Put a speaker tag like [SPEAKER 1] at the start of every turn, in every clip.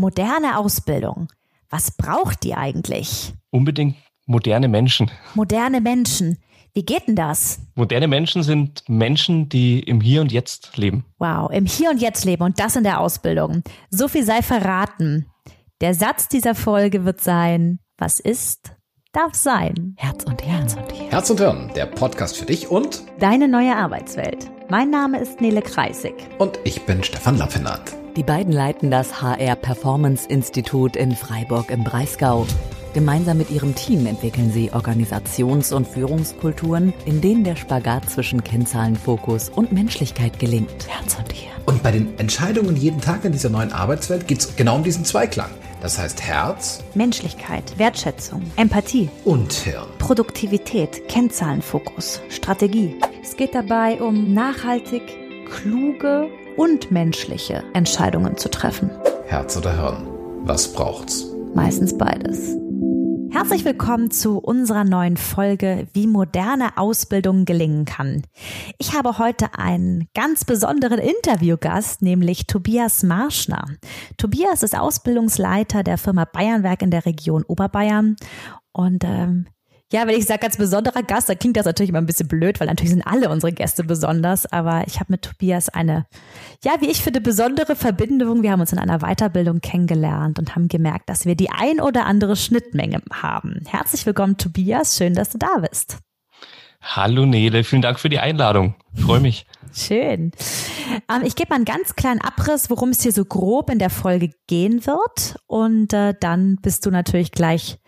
[SPEAKER 1] Moderne Ausbildung. Was braucht die eigentlich?
[SPEAKER 2] Unbedingt moderne Menschen.
[SPEAKER 1] Moderne Menschen. Wie geht denn das?
[SPEAKER 2] Moderne Menschen sind Menschen, die im Hier und Jetzt leben.
[SPEAKER 1] Wow, im Hier und Jetzt leben und das in der Ausbildung. So viel sei verraten. Der Satz dieser Folge wird sein, was ist, darf sein. Herz und Herz und
[SPEAKER 3] Hirn. Herz und Hirn, der Podcast für dich und
[SPEAKER 1] deine neue Arbeitswelt. Mein Name ist Nele Kreisig.
[SPEAKER 3] Und ich bin Stefan Lappinat.
[SPEAKER 4] Die beiden leiten das HR Performance Institut in Freiburg im Breisgau. Gemeinsam mit ihrem Team entwickeln sie Organisations- und Führungskulturen, in denen der Spagat zwischen Kennzahlenfokus und Menschlichkeit gelingt.
[SPEAKER 1] Herz und Hirn.
[SPEAKER 3] Und bei den Entscheidungen jeden Tag in dieser neuen Arbeitswelt geht es genau um diesen Zweiklang. Das heißt Herz,
[SPEAKER 1] Menschlichkeit, Wertschätzung, Empathie
[SPEAKER 3] und Hirn.
[SPEAKER 1] Produktivität, Kennzahlenfokus, Strategie. Es geht dabei um nachhaltig, kluge und menschliche Entscheidungen zu treffen.
[SPEAKER 3] Herz oder Hirn? Was braucht's?
[SPEAKER 1] Meistens beides. Herzlich willkommen zu unserer neuen Folge, wie moderne Ausbildung gelingen kann. Ich habe heute einen ganz besonderen Interviewgast, nämlich Tobias Marschner. Tobias ist Ausbildungsleiter der Firma Bayernwerk in der Region Oberbayern und ähm, ja, wenn ich sage ganz besonderer Gast, dann klingt das natürlich immer ein bisschen blöd, weil natürlich sind alle unsere Gäste besonders. Aber ich habe mit Tobias eine, ja, wie ich finde, besondere Verbindung. Wir haben uns in einer Weiterbildung kennengelernt und haben gemerkt, dass wir die ein oder andere Schnittmenge haben. Herzlich willkommen, Tobias. Schön, dass du da bist.
[SPEAKER 2] Hallo Nele, vielen Dank für die Einladung. Freue mich.
[SPEAKER 1] Schön. Ähm, ich gebe mal einen ganz kleinen Abriss, worum es hier so grob in der Folge gehen wird. Und äh, dann bist du natürlich gleich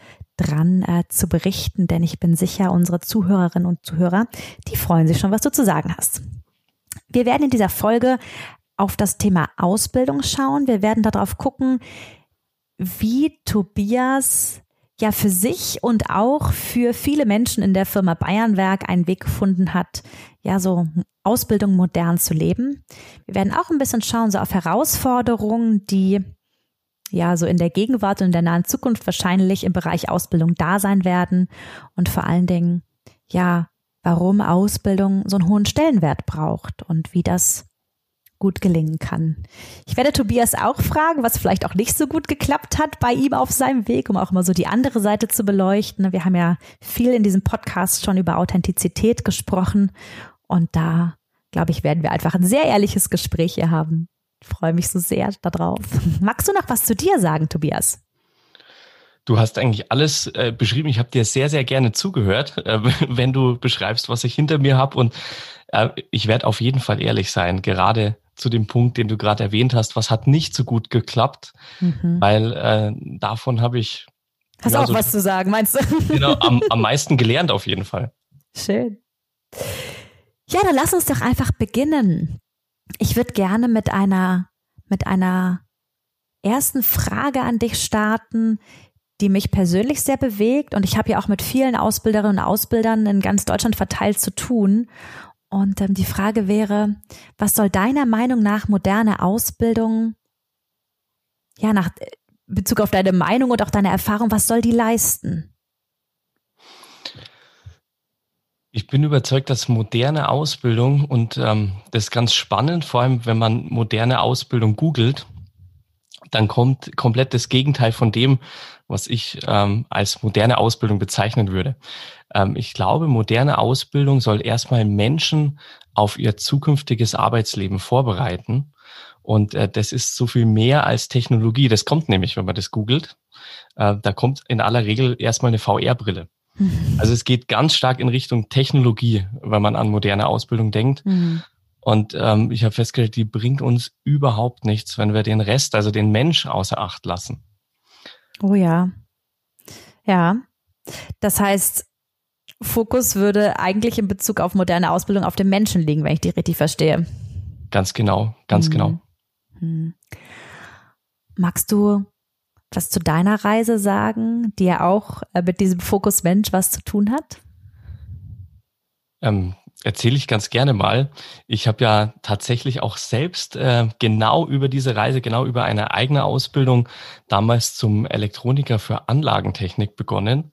[SPEAKER 1] dran äh, zu berichten, denn ich bin sicher, unsere Zuhörerinnen und Zuhörer, die freuen sich schon, was du zu sagen hast. Wir werden in dieser Folge auf das Thema Ausbildung schauen. Wir werden darauf gucken, wie Tobias ja für sich und auch für viele Menschen in der Firma Bayernwerk einen Weg gefunden hat, ja, so Ausbildung modern zu leben. Wir werden auch ein bisschen schauen, so auf Herausforderungen, die ja so in der Gegenwart und in der nahen Zukunft wahrscheinlich im Bereich Ausbildung da sein werden und vor allen Dingen, ja, warum Ausbildung so einen hohen Stellenwert braucht und wie das gut gelingen kann. Ich werde Tobias auch fragen, was vielleicht auch nicht so gut geklappt hat bei ihm auf seinem Weg, um auch mal so die andere Seite zu beleuchten. Wir haben ja viel in diesem Podcast schon über Authentizität gesprochen und da, glaube ich, werden wir einfach ein sehr ehrliches Gespräch hier haben freue mich so sehr darauf. Magst du noch was zu dir sagen, Tobias?
[SPEAKER 2] Du hast eigentlich alles äh, beschrieben. Ich habe dir sehr, sehr gerne zugehört, äh, wenn du beschreibst, was ich hinter mir habe. Und äh, ich werde auf jeden Fall ehrlich sein, gerade zu dem Punkt, den du gerade erwähnt hast, was hat nicht so gut geklappt, mhm. weil äh, davon habe ich.
[SPEAKER 1] Hast ja, auch so, was zu sagen, meinst du?
[SPEAKER 2] Genau, am, am meisten gelernt auf jeden Fall.
[SPEAKER 1] Schön. Ja, dann lass uns doch einfach beginnen. Ich würde gerne mit einer, mit einer ersten Frage an dich starten, die mich persönlich sehr bewegt. Und ich habe ja auch mit vielen Ausbilderinnen und Ausbildern in ganz Deutschland verteilt zu tun. Und ähm, die Frage wäre, was soll deiner Meinung nach moderne Ausbildung, ja, nach äh, Bezug auf deine Meinung und auch deine Erfahrung, was soll die leisten?
[SPEAKER 2] Ich bin überzeugt, dass moderne Ausbildung und ähm, das ist ganz spannend, vor allem wenn man moderne Ausbildung googelt, dann kommt komplett das Gegenteil von dem, was ich ähm, als moderne Ausbildung bezeichnen würde. Ähm, ich glaube, moderne Ausbildung soll erstmal Menschen auf ihr zukünftiges Arbeitsleben vorbereiten. Und äh, das ist so viel mehr als Technologie. Das kommt nämlich, wenn man das googelt. Äh, da kommt in aller Regel erstmal eine VR-Brille. Mhm. Also es geht ganz stark in Richtung Technologie, wenn man an moderne Ausbildung denkt. Mhm. Und ähm, ich habe festgestellt, die bringt uns überhaupt nichts, wenn wir den Rest, also den Mensch außer Acht lassen.
[SPEAKER 1] Oh ja. Ja. Das heißt, Fokus würde eigentlich in Bezug auf moderne Ausbildung auf den Menschen liegen, wenn ich die richtig verstehe.
[SPEAKER 2] Ganz genau, ganz mhm. genau. Mhm.
[SPEAKER 1] Magst du was zu deiner Reise sagen, die ja auch äh, mit diesem Fokus Mensch was zu tun hat?
[SPEAKER 2] Ähm, Erzähle ich ganz gerne mal. Ich habe ja tatsächlich auch selbst äh, genau über diese Reise, genau über eine eigene Ausbildung damals zum Elektroniker für Anlagentechnik begonnen.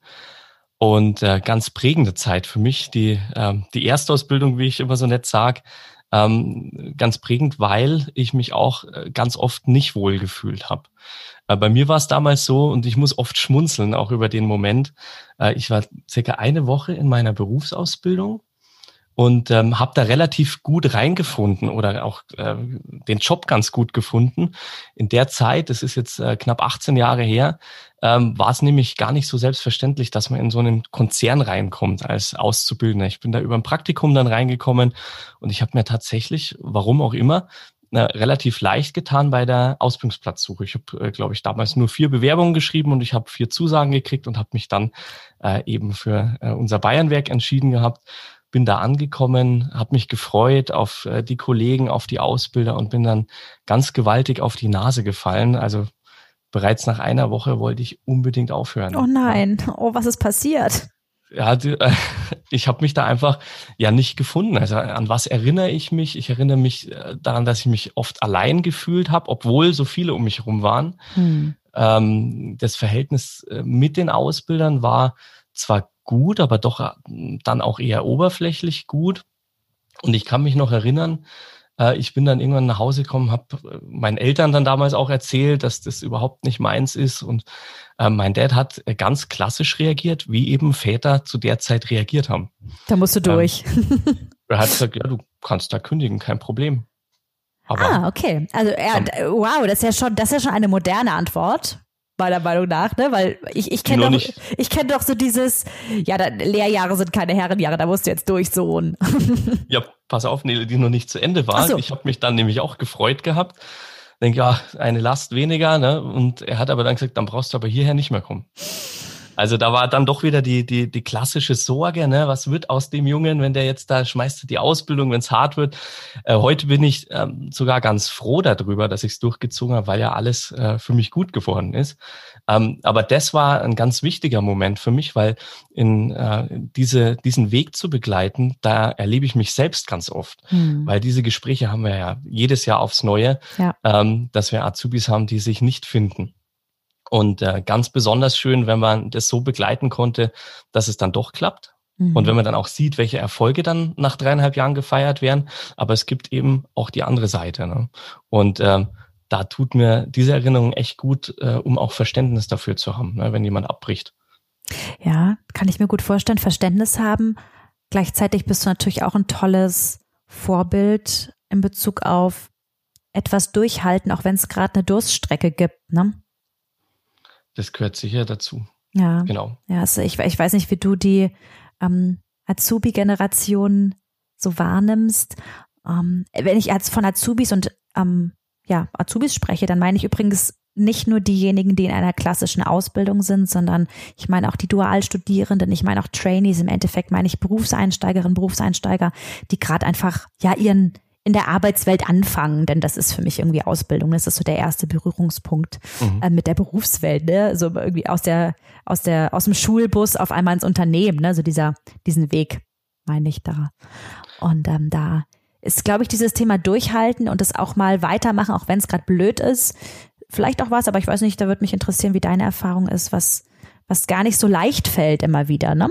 [SPEAKER 2] Und äh, ganz prägende Zeit für mich, die, äh, die Erstausbildung, wie ich immer so nett sag, ähm, ganz prägend, weil ich mich auch äh, ganz oft nicht wohl gefühlt habe. Äh, bei mir war es damals so und ich muss oft schmunzeln, auch über den Moment. Äh, ich war circa eine Woche in meiner Berufsausbildung und ähm, habe da relativ gut reingefunden oder auch äh, den Job ganz gut gefunden. In der Zeit, das ist jetzt äh, knapp 18 Jahre her, ähm, war es nämlich gar nicht so selbstverständlich, dass man in so einen Konzern reinkommt als Auszubildender. Ich bin da über ein Praktikum dann reingekommen und ich habe mir tatsächlich, warum auch immer, äh, relativ leicht getan bei der Ausbildungsplatzsuche. Ich habe, äh, glaube ich, damals nur vier Bewerbungen geschrieben und ich habe vier Zusagen gekriegt und habe mich dann äh, eben für äh, unser Bayernwerk entschieden gehabt bin da angekommen, habe mich gefreut auf äh, die Kollegen, auf die Ausbilder und bin dann ganz gewaltig auf die Nase gefallen. Also bereits nach einer Woche wollte ich unbedingt aufhören.
[SPEAKER 1] Oh nein, oh, was ist passiert?
[SPEAKER 2] Ja, ich habe mich da einfach ja nicht gefunden. Also an was erinnere ich mich? Ich erinnere mich äh, daran, dass ich mich oft allein gefühlt habe, obwohl so viele um mich herum waren. Hm. Ähm, das Verhältnis äh, mit den Ausbildern war zwar gut, aber doch äh, dann auch eher oberflächlich gut. Und ich kann mich noch erinnern, äh, ich bin dann irgendwann nach Hause gekommen, habe äh, meinen Eltern dann damals auch erzählt, dass das überhaupt nicht meins ist. Und mein Dad hat ganz klassisch reagiert, wie eben Väter zu der Zeit reagiert haben.
[SPEAKER 1] Da musst du durch.
[SPEAKER 2] Ähm, er hat gesagt, ja, du kannst da kündigen, kein Problem.
[SPEAKER 1] Aber ah, okay. Also er, wow, das ist ja schon, das ist ja schon eine moderne Antwort meiner Meinung nach, ne? Weil ich, ich kenne doch, ich kenne doch so dieses, ja, da, Lehrjahre sind keine Herrenjahre, da musst du jetzt durch, Sohn.
[SPEAKER 2] ja, pass auf, Nele, die noch nicht zu Ende war. So. Ich habe mich dann nämlich auch gefreut gehabt. Denke, ja, eine Last weniger, ne? Und er hat aber dann gesagt, dann brauchst du aber hierher nicht mehr kommen. Also da war dann doch wieder die, die, die klassische Sorge, ne? was wird aus dem Jungen, wenn der jetzt da schmeißt die Ausbildung, wenn es hart wird. Äh, heute bin ich ähm, sogar ganz froh darüber, dass ich es durchgezogen habe, weil ja alles äh, für mich gut geworden ist. Ähm, aber das war ein ganz wichtiger Moment für mich, weil in äh, diese, diesen Weg zu begleiten, da erlebe ich mich selbst ganz oft. Mhm. Weil diese Gespräche haben wir ja jedes Jahr aufs Neue, ja. ähm, dass wir Azubis haben, die sich nicht finden. Und äh, ganz besonders schön, wenn man das so begleiten konnte, dass es dann doch klappt. Mhm. Und wenn man dann auch sieht, welche Erfolge dann nach dreieinhalb Jahren gefeiert werden. Aber es gibt eben auch die andere Seite. Ne? Und äh, da tut mir diese Erinnerung echt gut, äh, um auch Verständnis dafür zu haben, ne, wenn jemand abbricht.
[SPEAKER 1] Ja, kann ich mir gut vorstellen, Verständnis haben. Gleichzeitig bist du natürlich auch ein tolles Vorbild in Bezug auf etwas durchhalten, auch wenn es gerade eine Durststrecke gibt. Ne?
[SPEAKER 2] Das gehört sicher dazu.
[SPEAKER 1] Ja. Genau. Ja, also ich, ich weiß nicht, wie du die ähm, Azubi-Generation so wahrnimmst. Ähm, wenn ich als von Azubis und ähm, ja, Azubis spreche, dann meine ich übrigens nicht nur diejenigen, die in einer klassischen Ausbildung sind, sondern ich meine auch die Dualstudierenden, ich meine auch Trainees, im Endeffekt meine ich Berufseinsteigerinnen, Berufseinsteiger, die gerade einfach ja ihren in der Arbeitswelt anfangen, denn das ist für mich irgendwie Ausbildung. Das ist so der erste Berührungspunkt mhm. äh, mit der Berufswelt, ne? So irgendwie aus der, aus der, aus dem Schulbus auf einmal ins Unternehmen, ne? So dieser, diesen Weg, meine ich da. Und ähm, da ist, glaube ich, dieses Thema durchhalten und das auch mal weitermachen, auch wenn es gerade blöd ist. Vielleicht auch was, aber ich weiß nicht, da würde mich interessieren, wie deine Erfahrung ist, was, was gar nicht so leicht fällt immer wieder, ne?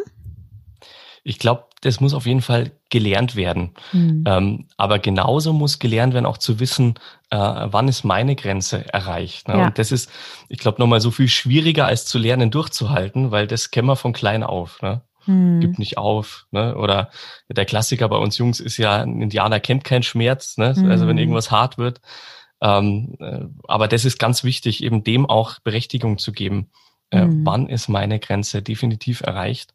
[SPEAKER 2] Ich glaube, das muss auf jeden Fall gelernt werden. Mhm. Ähm, aber genauso muss gelernt werden, auch zu wissen, äh, wann ist meine Grenze erreicht. Ne? Ja. Und das ist, ich glaube, nochmal so viel schwieriger als zu lernen, durchzuhalten, weil das kennen wir von klein auf. Ne? Mhm. Gib nicht auf. Ne? Oder der Klassiker bei uns Jungs ist ja, ein Indianer kennt keinen Schmerz. Ne? Mhm. Also wenn irgendwas hart wird. Ähm, äh, aber das ist ganz wichtig, eben dem auch Berechtigung zu geben. Äh, mhm. Wann ist meine Grenze definitiv erreicht?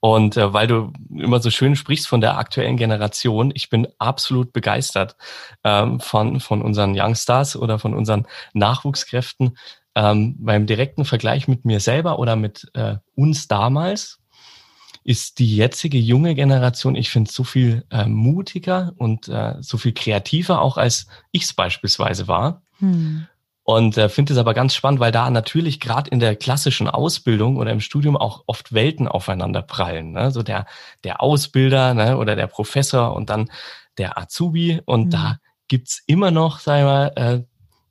[SPEAKER 2] Und äh, weil du immer so schön sprichst von der aktuellen Generation, ich bin absolut begeistert ähm, von, von unseren Youngstars oder von unseren Nachwuchskräften. Ähm, beim direkten Vergleich mit mir selber oder mit äh, uns damals ist die jetzige junge Generation, ich finde, so viel äh, mutiger und äh, so viel kreativer auch als ich es beispielsweise war. Hm. Und äh, finde es aber ganz spannend, weil da natürlich gerade in der klassischen Ausbildung oder im Studium auch oft Welten aufeinander prallen. Ne? So der, der Ausbilder ne? oder der Professor und dann der Azubi. Und mhm. da gibt's immer noch, sagen wir mal, äh,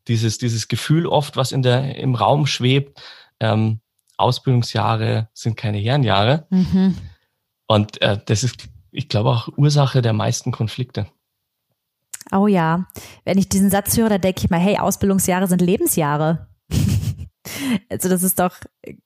[SPEAKER 2] dieses, dieses Gefühl oft, was in der, im Raum schwebt. Ähm, Ausbildungsjahre sind keine Herrenjahre. Mhm. Und äh, das ist, ich glaube, auch Ursache der meisten Konflikte.
[SPEAKER 1] Oh ja, wenn ich diesen Satz höre, da denke ich mal, hey, Ausbildungsjahre sind Lebensjahre. also das ist doch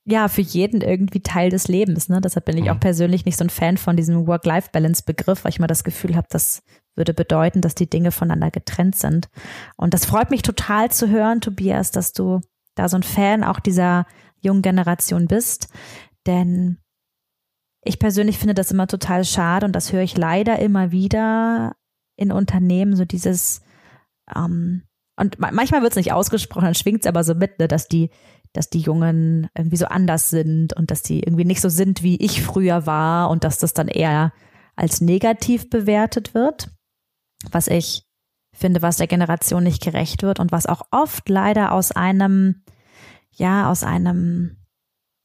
[SPEAKER 1] ja für jeden irgendwie Teil des Lebens. Ne? Deshalb bin ich auch mhm. persönlich nicht so ein Fan von diesem Work-Life-Balance-Begriff, weil ich mal das Gefühl habe, das würde bedeuten, dass die Dinge voneinander getrennt sind. Und das freut mich total zu hören, Tobias, dass du da so ein Fan auch dieser jungen Generation bist. Denn ich persönlich finde das immer total schade und das höre ich leider immer wieder in Unternehmen, so dieses, ähm, und manchmal wird es nicht ausgesprochen, dann schwingt es aber so mit, ne, dass die, dass die Jungen irgendwie so anders sind und dass die irgendwie nicht so sind, wie ich früher war und dass das dann eher als negativ bewertet wird, was ich finde, was der Generation nicht gerecht wird und was auch oft leider aus einem, ja, aus einem,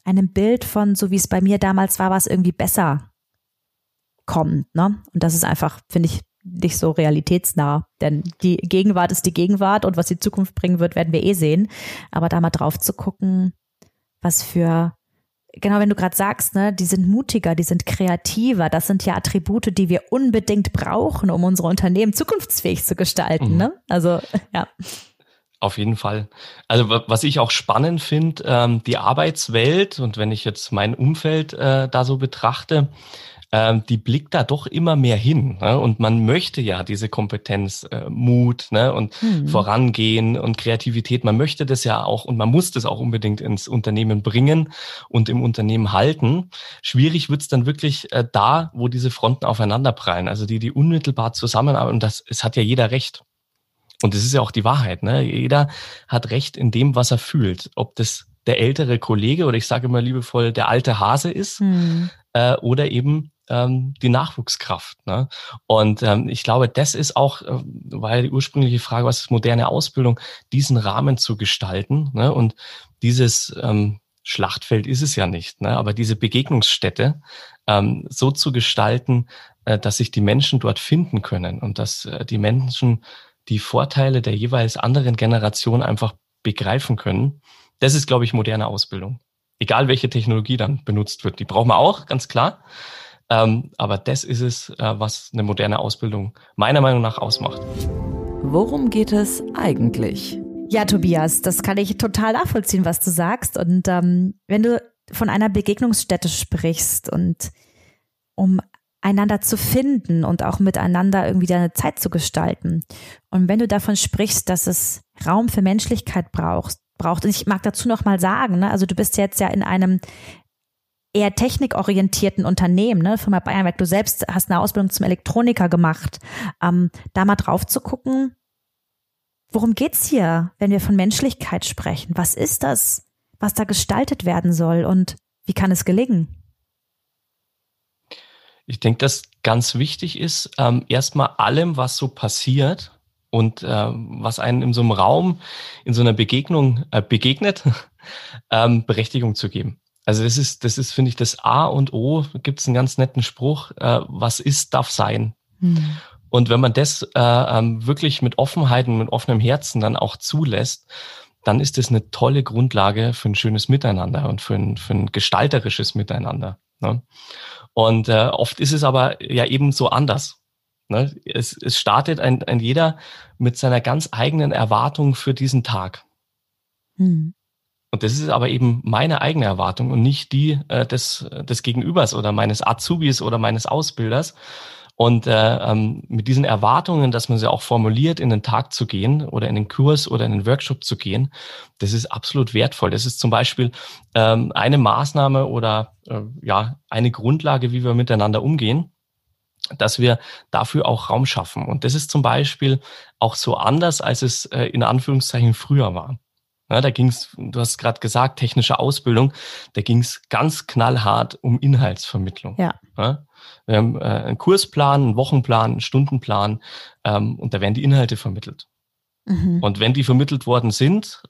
[SPEAKER 1] einem Bild von, so wie es bei mir damals war, was irgendwie besser kommt, ne? Und das ist einfach, finde ich, nicht so realitätsnah. Denn die Gegenwart ist die Gegenwart und was die Zukunft bringen wird, werden wir eh sehen. Aber da mal drauf zu gucken, was für, genau wenn du gerade sagst, ne, die sind mutiger, die sind kreativer, das sind ja Attribute, die wir unbedingt brauchen, um unsere Unternehmen zukunftsfähig zu gestalten. Mhm. Ne? Also, ja.
[SPEAKER 2] Auf jeden Fall. Also was ich auch spannend finde, ähm, die Arbeitswelt und wenn ich jetzt mein Umfeld äh, da so betrachte, ähm, die blickt da doch immer mehr hin. Ne? Und man möchte ja diese Kompetenz, äh, Mut ne? und mhm. Vorangehen und Kreativität. Man möchte das ja auch und man muss das auch unbedingt ins Unternehmen bringen und im Unternehmen halten. Schwierig wird's dann wirklich äh, da, wo diese Fronten aufeinanderprallen. Also die, die unmittelbar zusammenarbeiten. Und das, es hat ja jeder recht. Und das ist ja auch die Wahrheit. Ne? Jeder hat Recht in dem, was er fühlt. Ob das der ältere Kollege oder ich sage immer liebevoll der alte Hase ist hm. äh, oder eben ähm, die Nachwuchskraft. Ne? Und ähm, ich glaube, das ist auch, äh, ja die ursprüngliche Frage, was ist moderne Ausbildung, diesen Rahmen zu gestalten. Ne? Und dieses ähm, Schlachtfeld ist es ja nicht, ne? aber diese Begegnungsstätte ähm, so zu gestalten, äh, dass sich die Menschen dort finden können und dass äh, die Menschen die Vorteile der jeweils anderen Generation einfach begreifen können. Das ist, glaube ich, moderne Ausbildung. Egal welche Technologie dann benutzt wird. Die brauchen wir auch, ganz klar. Ähm, aber das ist es, äh, was eine moderne Ausbildung meiner Meinung nach ausmacht.
[SPEAKER 4] Worum geht es eigentlich?
[SPEAKER 1] Ja, Tobias, das kann ich total nachvollziehen, was du sagst. Und ähm, wenn du von einer Begegnungsstätte sprichst und um einander zu finden und auch miteinander irgendwie deine Zeit zu gestalten. Und wenn du davon sprichst, dass es Raum für Menschlichkeit braucht, braucht, und ich mag dazu noch mal sagen, ne, also du bist jetzt ja in einem eher technikorientierten Unternehmen, ne, Firma Bayernwerk, du selbst hast eine Ausbildung zum Elektroniker gemacht, ähm, da mal drauf zu gucken, worum geht's hier, wenn wir von Menschlichkeit sprechen? Was ist das, was da gestaltet werden soll und wie kann es gelingen?
[SPEAKER 2] Ich denke, dass ganz wichtig ist, ähm, erstmal allem, was so passiert und äh, was einen in so einem Raum, in so einer Begegnung äh, begegnet, ähm, Berechtigung zu geben. Also das ist, das ist, finde ich, das A und O. Gibt es einen ganz netten Spruch: äh, Was ist, darf sein. Mhm. Und wenn man das äh, ähm, wirklich mit Offenheit und mit offenem Herzen dann auch zulässt, dann ist das eine tolle Grundlage für ein schönes Miteinander und für ein, für ein gestalterisches Miteinander. Ne? Und äh, oft ist es aber ja eben so anders. Ne? Es, es startet ein, ein jeder mit seiner ganz eigenen Erwartung für diesen Tag. Mhm. Und das ist aber eben meine eigene Erwartung und nicht die äh, des, des Gegenübers oder meines Azubis oder meines Ausbilders. Und äh, ähm, mit diesen Erwartungen, dass man sie auch formuliert, in den Tag zu gehen oder in den Kurs oder in den Workshop zu gehen, das ist absolut wertvoll. Das ist zum Beispiel ähm, eine Maßnahme oder äh, ja eine Grundlage, wie wir miteinander umgehen dass wir dafür auch Raum schaffen. Und das ist zum Beispiel auch so anders, als es äh, in Anführungszeichen früher war. Ja, da ging es, du hast gerade gesagt, technische Ausbildung, da ging es ganz knallhart um Inhaltsvermittlung. Ja. ja wir haben äh, einen Kursplan, einen Wochenplan, einen Stundenplan ähm, und da werden die Inhalte vermittelt. Mhm. Und wenn die vermittelt worden sind,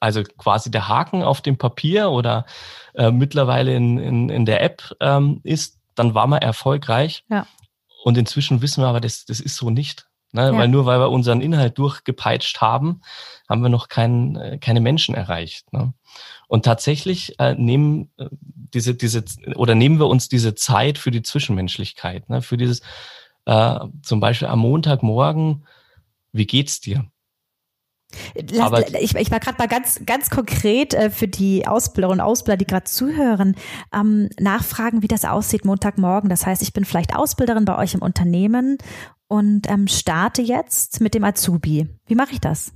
[SPEAKER 2] also quasi der Haken auf dem Papier oder äh, mittlerweile in, in, in der App ähm, ist, dann war man erfolgreich. Ja. Und inzwischen wissen wir aber, das, das ist so nicht. Ne? Ja. Weil nur weil wir unseren Inhalt durchgepeitscht haben, haben wir noch kein, äh, keine Menschen erreicht. Ne? Und tatsächlich äh, nehmen äh, diese, diese oder nehmen wir uns diese Zeit für die Zwischenmenschlichkeit, ne? für dieses äh, zum Beispiel am Montagmorgen wie geht's dir?
[SPEAKER 1] Lass, Aber ich, ich war gerade mal ganz, ganz konkret äh, für die Ausbilderinnen und Ausbilder, die gerade zuhören, ähm, nachfragen, wie das aussieht Montagmorgen. Das heißt, ich bin vielleicht Ausbilderin bei euch im Unternehmen und ähm, starte jetzt mit dem Azubi. Wie mache ich das?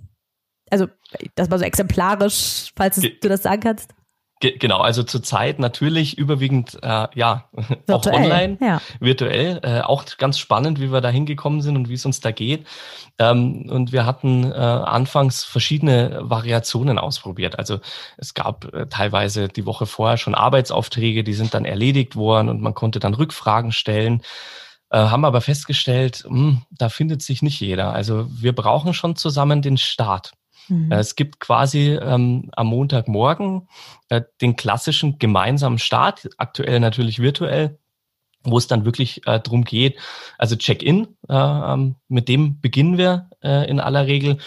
[SPEAKER 1] Also, das war so exemplarisch, falls Ge du das sagen kannst.
[SPEAKER 2] Ge genau, also zurzeit natürlich überwiegend äh, ja virtuell, auch online, ja. virtuell, äh, auch ganz spannend, wie wir da hingekommen sind und wie es uns da geht. Ähm, und wir hatten äh, anfangs verschiedene Variationen ausprobiert. Also es gab äh, teilweise die Woche vorher schon Arbeitsaufträge, die sind dann erledigt worden und man konnte dann Rückfragen stellen. Äh, haben aber festgestellt, mh, hm, da findet sich nicht jeder. Also wir brauchen schon zusammen den Start. Mhm. Äh, es gibt quasi ähm, am Montagmorgen äh, den klassischen gemeinsamen Start, aktuell natürlich virtuell, wo es dann wirklich äh, drum geht. Also Check-in, äh, ähm, mit dem beginnen wir äh, in aller Regel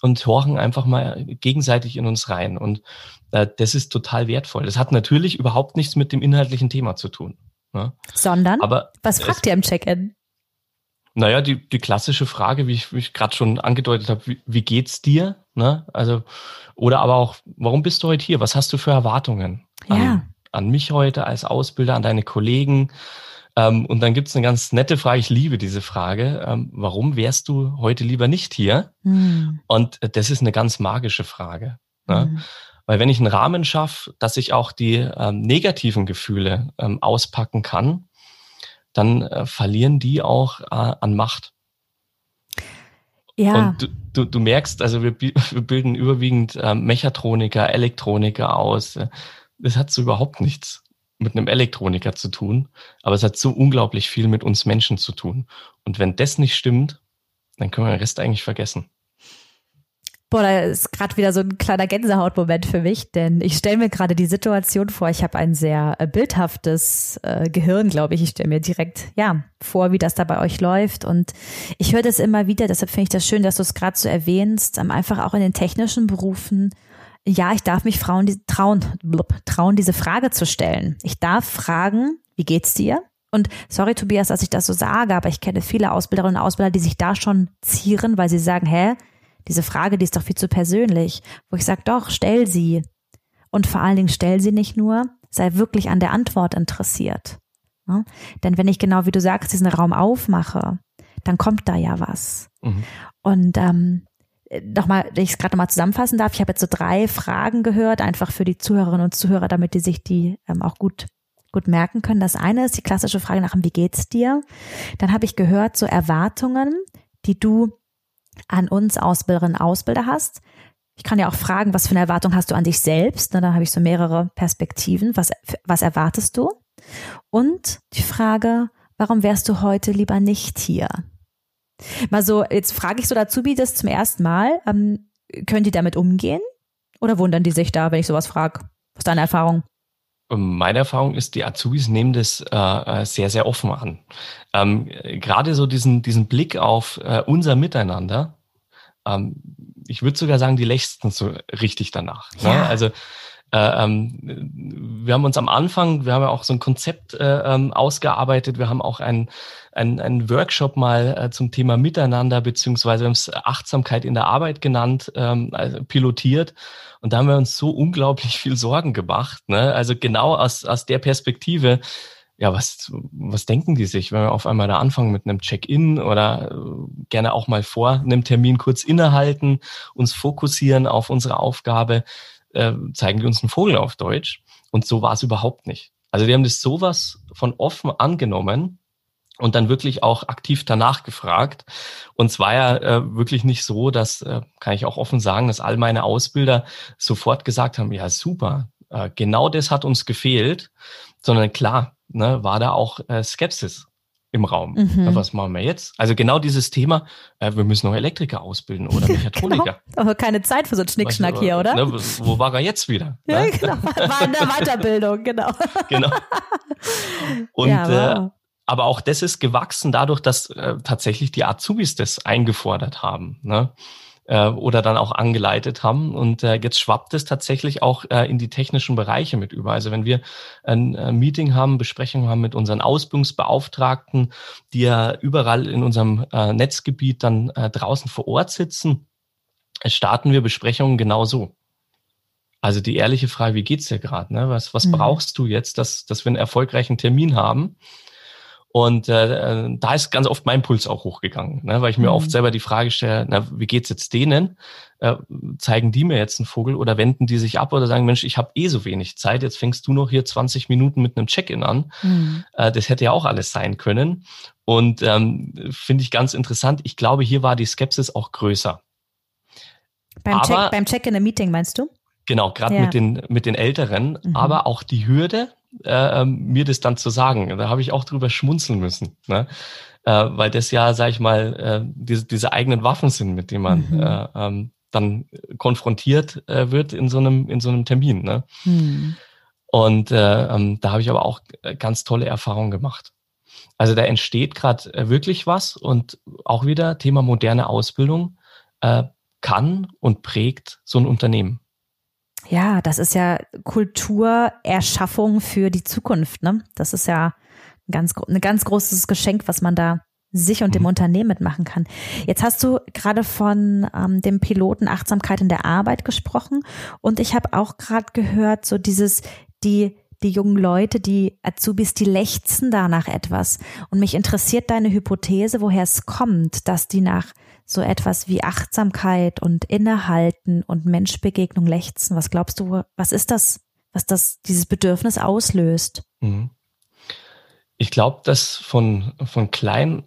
[SPEAKER 2] und horchen einfach mal gegenseitig in uns rein. Und äh, das ist total wertvoll. Das hat natürlich überhaupt nichts mit dem inhaltlichen Thema zu tun.
[SPEAKER 1] Ne? Sondern? Aber was fragt ihr im Check-in?
[SPEAKER 2] Naja, die, die klassische Frage, wie ich, wie ich gerade schon angedeutet habe, wie, wie geht's dir? Ne? Also, oder aber auch, warum bist du heute hier? Was hast du für Erwartungen
[SPEAKER 1] ja.
[SPEAKER 2] an, an mich heute als Ausbilder, an deine Kollegen? Ähm, und dann gibt's eine ganz nette Frage, ich liebe diese Frage, ähm, warum wärst du heute lieber nicht hier? Mhm. Und das ist eine ganz magische Frage. Ne? Mhm. Weil wenn ich einen Rahmen schaffe, dass ich auch die ähm, negativen Gefühle ähm, auspacken kann, dann äh, verlieren die auch äh, an Macht. Ja. Und du, du, du merkst, also wir, wir bilden überwiegend äh, Mechatroniker, Elektroniker aus. Das hat so überhaupt nichts mit einem Elektroniker zu tun, aber es hat so unglaublich viel mit uns Menschen zu tun. Und wenn das nicht stimmt, dann können wir den Rest eigentlich vergessen.
[SPEAKER 1] Boah, da ist gerade wieder so ein kleiner Gänsehautmoment für mich, denn ich stelle mir gerade die Situation vor. Ich habe ein sehr äh, bildhaftes äh, Gehirn, glaube ich. Ich stelle mir direkt ja vor, wie das da bei euch läuft. Und ich höre das immer wieder. Deshalb finde ich das schön, dass du es gerade so erwähnst. Ähm, einfach auch in den technischen Berufen. Ja, ich darf mich Frauen die, trauen, blub, trauen, diese Frage zu stellen. Ich darf fragen, wie geht's dir? Und sorry, Tobias, dass ich das so sage, aber ich kenne viele Ausbilderinnen und Ausbilder, die sich da schon zieren, weil sie sagen, hä, diese Frage, die ist doch viel zu persönlich, wo ich sage, doch, stell sie. Und vor allen Dingen stell sie nicht nur, sei wirklich an der Antwort interessiert. Ja? Denn wenn ich genau wie du sagst, diesen Raum aufmache, dann kommt da ja was. Mhm. Und ähm, nochmal, wenn ich es gerade nochmal zusammenfassen darf, ich habe jetzt so drei Fragen gehört, einfach für die Zuhörerinnen und Zuhörer, damit die sich die ähm, auch gut gut merken können. Das eine ist die klassische Frage nach, wie geht's dir? Dann habe ich gehört, so Erwartungen, die du an uns Ausbilderinnen Ausbilder hast. Ich kann ja auch fragen, was für eine Erwartung hast du an dich selbst? Da habe ich so mehrere Perspektiven. Was, was erwartest du? Und die Frage, warum wärst du heute lieber nicht hier? Mal so, jetzt frage ich so dazu, wie das zum ersten Mal. Ähm, können die damit umgehen? Oder wundern die sich da, wenn ich sowas frage? Was ist deine Erfahrung?
[SPEAKER 2] Meine Erfahrung ist, die Azubis nehmen das äh, äh, sehr, sehr offen an. Ähm, Gerade so diesen, diesen Blick auf äh, unser Miteinander, ähm, ich würde sogar sagen, die lechzen so richtig danach. Ne? Ja. Ne? Also ähm, wir haben uns am Anfang, wir haben ja auch so ein Konzept äh, ähm, ausgearbeitet, wir haben auch einen ein Workshop mal äh, zum Thema Miteinander, beziehungsweise wir haben es Achtsamkeit in der Arbeit genannt, ähm, also pilotiert. Und da haben wir uns so unglaublich viel Sorgen gemacht. Ne? Also genau aus, aus der Perspektive, ja, was, was denken die sich, wenn wir auf einmal da anfangen mit einem Check-in oder äh, gerne auch mal vor einem Termin kurz innehalten, uns fokussieren auf unsere Aufgabe, äh, zeigen die uns einen Vogel auf Deutsch. Und so war es überhaupt nicht. Also wir haben das sowas von offen angenommen und dann wirklich auch aktiv danach gefragt. Und es war ja äh, wirklich nicht so, dass, äh, kann ich auch offen sagen, dass all meine Ausbilder sofort gesagt haben, ja super, äh, genau das hat uns gefehlt, sondern klar, ne, war da auch äh, Skepsis im Raum. Mhm. Ja, was machen wir jetzt? Also genau dieses Thema, äh, wir müssen noch Elektriker ausbilden oder Mechatroniker. genau.
[SPEAKER 1] Aber keine Zeit für so einen Schnickschnack hier, oder?
[SPEAKER 2] Ne, wo war er jetzt wieder?
[SPEAKER 1] Ja, ne? genau. War in der Weiterbildung, genau.
[SPEAKER 2] genau. Und ja, wow. äh, aber auch das ist gewachsen dadurch, dass äh, tatsächlich die Azubis das eingefordert haben. Ne? Äh, oder dann auch angeleitet haben. Und äh, jetzt schwappt es tatsächlich auch äh, in die technischen Bereiche mit über. Also wenn wir ein äh, Meeting haben, Besprechungen haben mit unseren Ausbildungsbeauftragten, die ja überall in unserem äh, Netzgebiet dann äh, draußen vor Ort sitzen, starten wir Besprechungen genauso. Also die ehrliche Frage, wie geht's dir gerade? Ne? Was, was mhm. brauchst du jetzt, dass, dass wir einen erfolgreichen Termin haben? Und äh, da ist ganz oft mein Puls auch hochgegangen, ne? weil ich mir mhm. oft selber die Frage stelle, na, wie geht's jetzt denen? Äh, zeigen die mir jetzt einen Vogel oder wenden die sich ab oder sagen, Mensch, ich habe eh so wenig Zeit, jetzt fängst du noch hier 20 Minuten mit einem Check-in an. Mhm. Äh, das hätte ja auch alles sein können. Und ähm, finde ich ganz interessant. Ich glaube, hier war die Skepsis auch größer.
[SPEAKER 1] Beim, aber, Check, beim Check in a Meeting meinst du?
[SPEAKER 2] Genau, gerade ja. mit den mit den Älteren, mhm. aber auch die Hürde, äh, ähm, mir das dann zu sagen. Da habe ich auch drüber schmunzeln müssen, ne? äh, weil das ja, sag ich mal, äh, diese, diese eigenen Waffen sind, mit denen man mhm. äh, ähm, dann konfrontiert äh, wird in so einem in so einem Termin. Ne? Mhm. Und äh, ähm, da habe ich aber auch ganz tolle Erfahrungen gemacht. Also da entsteht gerade wirklich was und auch wieder Thema moderne Ausbildung kann und prägt so ein Unternehmen.
[SPEAKER 1] Ja, das ist ja Kulturerschaffung für die Zukunft. Ne? Das ist ja ein ganz, ein ganz großes Geschenk, was man da sich und dem mhm. Unternehmen mitmachen kann. Jetzt hast du gerade von ähm, dem Piloten Achtsamkeit in der Arbeit gesprochen und ich habe auch gerade gehört, so dieses, die, die jungen Leute, die Azubis, die lechzen da nach etwas. Und mich interessiert deine Hypothese, woher es kommt, dass die nach so etwas wie Achtsamkeit und Innehalten und Menschbegegnung lechzen. Was glaubst du, was ist das, was das, dieses Bedürfnis auslöst? Mhm.
[SPEAKER 2] Ich glaube, dass von, von klein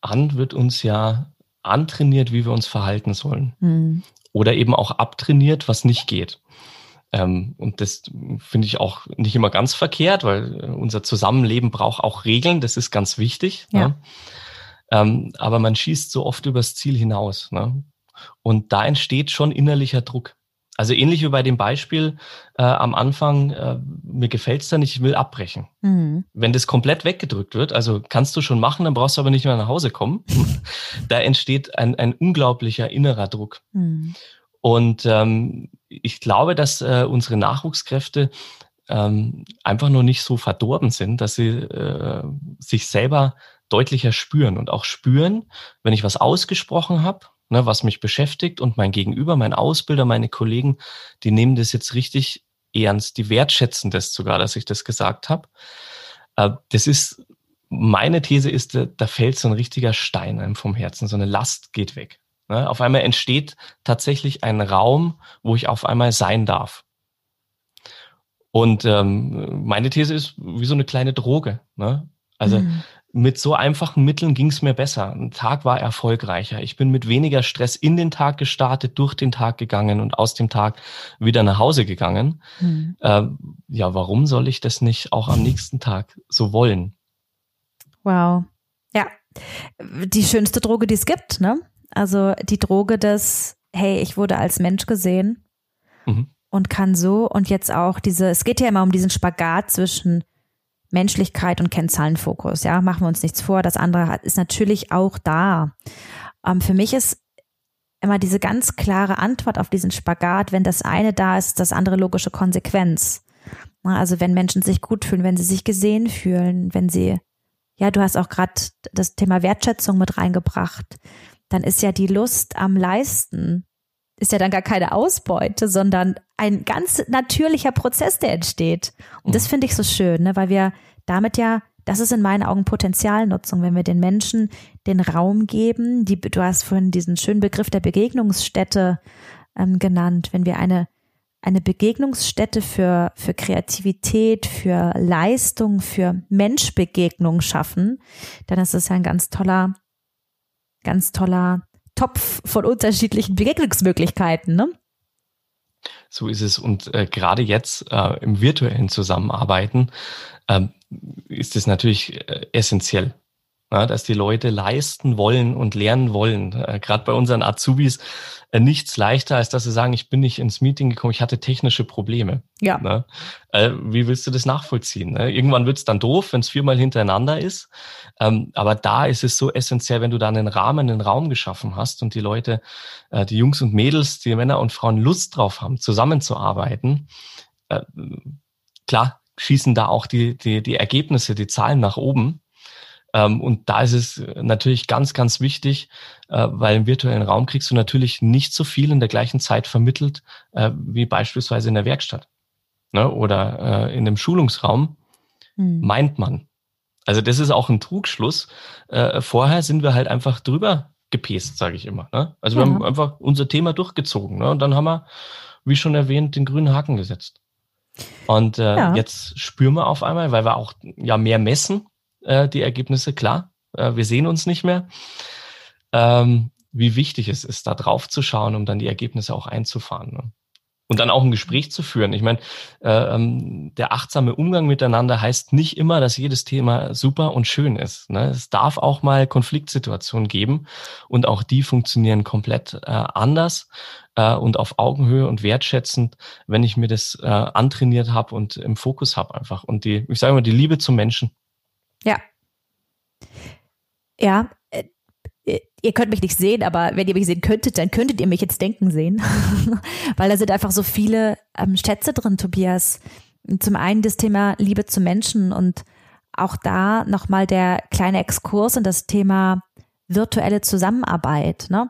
[SPEAKER 2] an wird uns ja antrainiert, wie wir uns verhalten sollen. Mhm. Oder eben auch abtrainiert, was nicht geht. Ähm, und das finde ich auch nicht immer ganz verkehrt, weil unser Zusammenleben braucht auch Regeln. Das ist ganz wichtig. Ja. Ne? Ähm, aber man schießt so oft übers Ziel hinaus. Ne? Und da entsteht schon innerlicher Druck. Also ähnlich wie bei dem Beispiel äh, am Anfang, äh, mir gefällt's da nicht, ich will abbrechen. Mhm. Wenn das komplett weggedrückt wird, also kannst du schon machen, dann brauchst du aber nicht mehr nach Hause kommen. da entsteht ein, ein unglaublicher innerer Druck. Mhm. Und ähm, ich glaube, dass äh, unsere Nachwuchskräfte ähm, einfach nur nicht so verdorben sind, dass sie äh, sich selber deutlicher spüren und auch spüren, wenn ich was ausgesprochen habe, ne, was mich beschäftigt und mein Gegenüber, mein Ausbilder, meine Kollegen, die nehmen das jetzt richtig ernst, die wertschätzen das sogar, dass ich das gesagt habe. Äh, das ist, meine These ist, da fällt so ein richtiger Stein einem vom Herzen, so eine Last geht weg. Ne? Auf einmal entsteht tatsächlich ein Raum, wo ich auf einmal sein darf. Und ähm, meine These ist wie so eine kleine Droge. Ne? Also mhm mit so einfachen Mitteln ging es mir besser. Ein Tag war erfolgreicher. Ich bin mit weniger Stress in den Tag gestartet, durch den Tag gegangen und aus dem Tag wieder nach Hause gegangen. Mhm. Äh, ja, warum soll ich das nicht auch am nächsten Tag so wollen?
[SPEAKER 1] Wow. Ja, die schönste Droge, die es gibt, ne? Also die Droge des, hey, ich wurde als Mensch gesehen mhm. und kann so und jetzt auch diese, es geht ja immer um diesen Spagat zwischen Menschlichkeit und Kennzahlenfokus. Ja, machen wir uns nichts vor. Das andere ist natürlich auch da. Ähm, für mich ist immer diese ganz klare Antwort auf diesen Spagat, wenn das eine da ist, das andere logische Konsequenz. Also wenn Menschen sich gut fühlen, wenn sie sich gesehen fühlen, wenn sie, ja, du hast auch gerade das Thema Wertschätzung mit reingebracht, dann ist ja die Lust am Leisten ist ja dann gar keine Ausbeute, sondern ein ganz natürlicher Prozess, der entsteht. Und das mhm. finde ich so schön, ne, weil wir damit ja, das ist in meinen Augen Potenzialnutzung, wenn wir den Menschen den Raum geben, die, du hast vorhin diesen schönen Begriff der Begegnungsstätte ähm, genannt, wenn wir eine, eine Begegnungsstätte für, für Kreativität, für Leistung, für Menschbegegnung schaffen, dann ist das ja ein ganz toller, ganz toller Topf von unterschiedlichen Begegnungsmöglichkeiten, ne?
[SPEAKER 2] So ist es. Und äh, gerade jetzt äh, im virtuellen Zusammenarbeiten äh, ist es natürlich äh, essentiell. Ja, dass die Leute leisten wollen und lernen wollen. Äh, Gerade bei unseren Azubis äh, nichts leichter, als dass sie sagen, ich bin nicht ins Meeting gekommen, ich hatte technische Probleme.
[SPEAKER 1] Ja.
[SPEAKER 2] Ne? Äh, wie willst du das nachvollziehen? Ne? Irgendwann wird's dann doof, wenn es viermal hintereinander ist. Ähm, aber da ist es so essentiell, wenn du da einen Rahmen, einen Raum geschaffen hast und die Leute, äh, die Jungs und Mädels, die Männer und Frauen Lust drauf haben, zusammenzuarbeiten. Äh, klar, schießen da auch die, die, die Ergebnisse, die Zahlen nach oben. Ähm, und da ist es natürlich ganz, ganz wichtig, äh, weil im virtuellen Raum kriegst du natürlich nicht so viel in der gleichen Zeit vermittelt, äh, wie beispielsweise in der Werkstatt ne? oder äh, in dem Schulungsraum, hm. meint man. Also das ist auch ein Trugschluss. Vorher sind wir halt einfach drüber gepest, sage ich immer. Ne? Also ja. wir haben einfach unser Thema durchgezogen ne? und dann haben wir, wie schon erwähnt, den grünen Haken gesetzt. Und äh, ja. jetzt spüren wir auf einmal, weil wir auch ja mehr messen, äh, die Ergebnisse, klar. Äh, wir sehen uns nicht mehr. Ähm, wie wichtig es ist, da drauf zu schauen, um dann die Ergebnisse auch einzufahren. Ne? Und dann auch ein Gespräch zu führen. Ich meine, äh, ähm, der achtsame Umgang miteinander heißt nicht immer, dass jedes Thema super und schön ist. Ne? Es darf auch mal Konfliktsituationen geben und auch die funktionieren komplett äh, anders äh, und auf Augenhöhe und wertschätzend, wenn ich mir das äh, antrainiert habe und im Fokus habe einfach. Und die, ich sage mal, die Liebe zum Menschen.
[SPEAKER 1] Ja. Ja, äh, äh, ihr könnt mich nicht sehen, aber wenn ihr mich sehen könntet, dann könntet ihr mich jetzt denken sehen. Weil da sind einfach so viele ähm, Schätze drin, Tobias. Zum einen das Thema Liebe zu Menschen und auch da nochmal der kleine Exkurs in das Thema virtuelle Zusammenarbeit. Ne?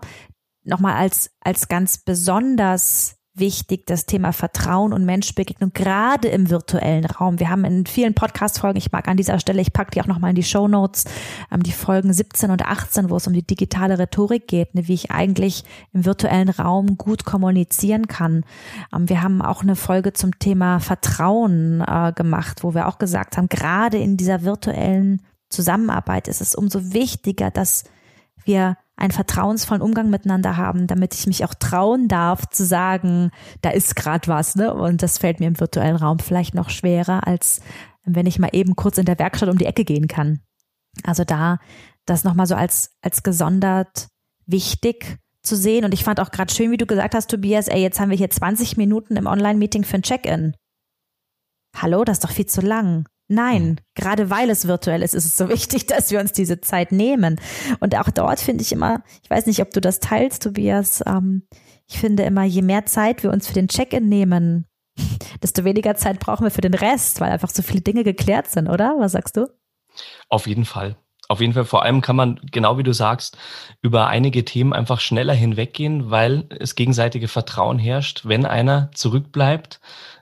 [SPEAKER 1] Nochmal als, als ganz besonders wichtig, das Thema Vertrauen und Menschbegegnung, gerade im virtuellen Raum. Wir haben in vielen Podcast-Folgen, ich mag an dieser Stelle, ich packe die auch nochmal in die Show Notes, ähm, die Folgen 17 und 18, wo es um die digitale Rhetorik geht, ne, wie ich eigentlich im virtuellen Raum gut kommunizieren kann. Ähm, wir haben auch eine Folge zum Thema Vertrauen äh, gemacht, wo wir auch gesagt haben, gerade in dieser virtuellen Zusammenarbeit ist es umso wichtiger, dass wir einen vertrauensvollen Umgang miteinander haben, damit ich mich auch trauen darf zu sagen, da ist gerade was, ne? Und das fällt mir im virtuellen Raum vielleicht noch schwerer, als wenn ich mal eben kurz in der Werkstatt um die Ecke gehen kann. Also da das nochmal so als, als gesondert wichtig zu sehen. Und ich fand auch gerade schön, wie du gesagt hast, Tobias, ey, jetzt haben wir hier 20 Minuten im Online-Meeting für ein Check-in. Hallo, das ist doch viel zu lang. Nein, mhm. gerade weil es virtuell ist, ist es so wichtig, dass wir uns diese Zeit nehmen. Und auch dort finde ich immer, ich weiß nicht, ob du das teilst, Tobias, ähm, ich finde immer, je mehr Zeit wir uns für den Check-in nehmen, desto weniger Zeit brauchen wir für den Rest, weil einfach so viele Dinge geklärt sind, oder? Was sagst du?
[SPEAKER 2] Auf jeden Fall. Auf jeden Fall, vor allem kann man, genau wie du sagst, über einige Themen einfach schneller hinweggehen, weil es gegenseitige Vertrauen herrscht. Wenn einer zurückbleibt,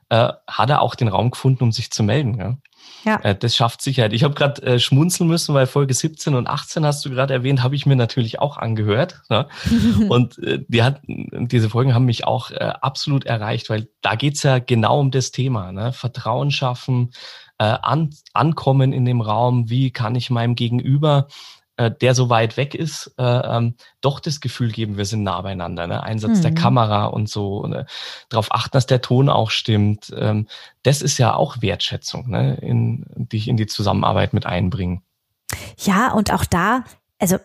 [SPEAKER 2] äh, hat er auch den Raum gefunden, um sich zu melden. Ja? Ja. Äh, das schafft Sicherheit. Ich habe gerade äh, schmunzeln müssen, weil Folge 17 und 18 hast du gerade erwähnt, habe ich mir natürlich auch angehört. Ne? und äh, die hat, diese Folgen haben mich auch äh, absolut erreicht, weil da geht's ja genau um das Thema. Ne? Vertrauen schaffen, äh, an, ankommen in dem Raum, wie kann ich meinem Gegenüber äh, der so weit weg ist, äh, ähm, doch das Gefühl geben, wir sind nah beieinander. Ne? Einsatz mhm. der Kamera und so, ne? darauf achten, dass der Ton auch stimmt. Ähm, das ist ja auch Wertschätzung, ne? in, die ich in die Zusammenarbeit mit einbringe.
[SPEAKER 1] Ja, und auch da, also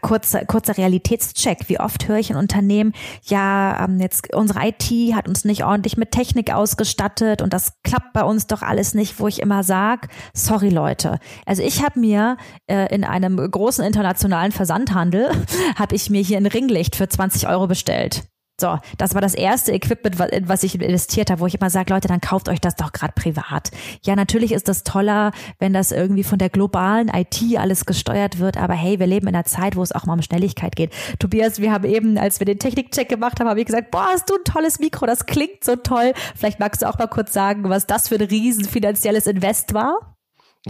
[SPEAKER 1] kurzer, kurzer Realitätscheck. Wie oft höre ich in Unternehmen, ja, ähm, jetzt unsere IT hat uns nicht ordentlich mit Technik ausgestattet und das klappt bei uns doch alles nicht, wo ich immer sag, sorry Leute. Also ich habe mir äh, in einem großen internationalen Versandhandel, habe ich mir hier ein Ringlicht für 20 Euro bestellt. So, das war das erste Equipment, was ich investiert habe, wo ich immer sage, Leute, dann kauft euch das doch gerade privat. Ja, natürlich ist das toller, wenn das irgendwie von der globalen IT alles gesteuert wird, aber hey, wir leben in einer Zeit, wo es auch mal um Schnelligkeit geht. Tobias, wir haben eben, als wir den Technikcheck gemacht haben, habe ich gesagt, boah, hast du ein tolles Mikro, das klingt so toll. Vielleicht magst du auch mal kurz sagen, was das für ein riesen finanzielles Invest war?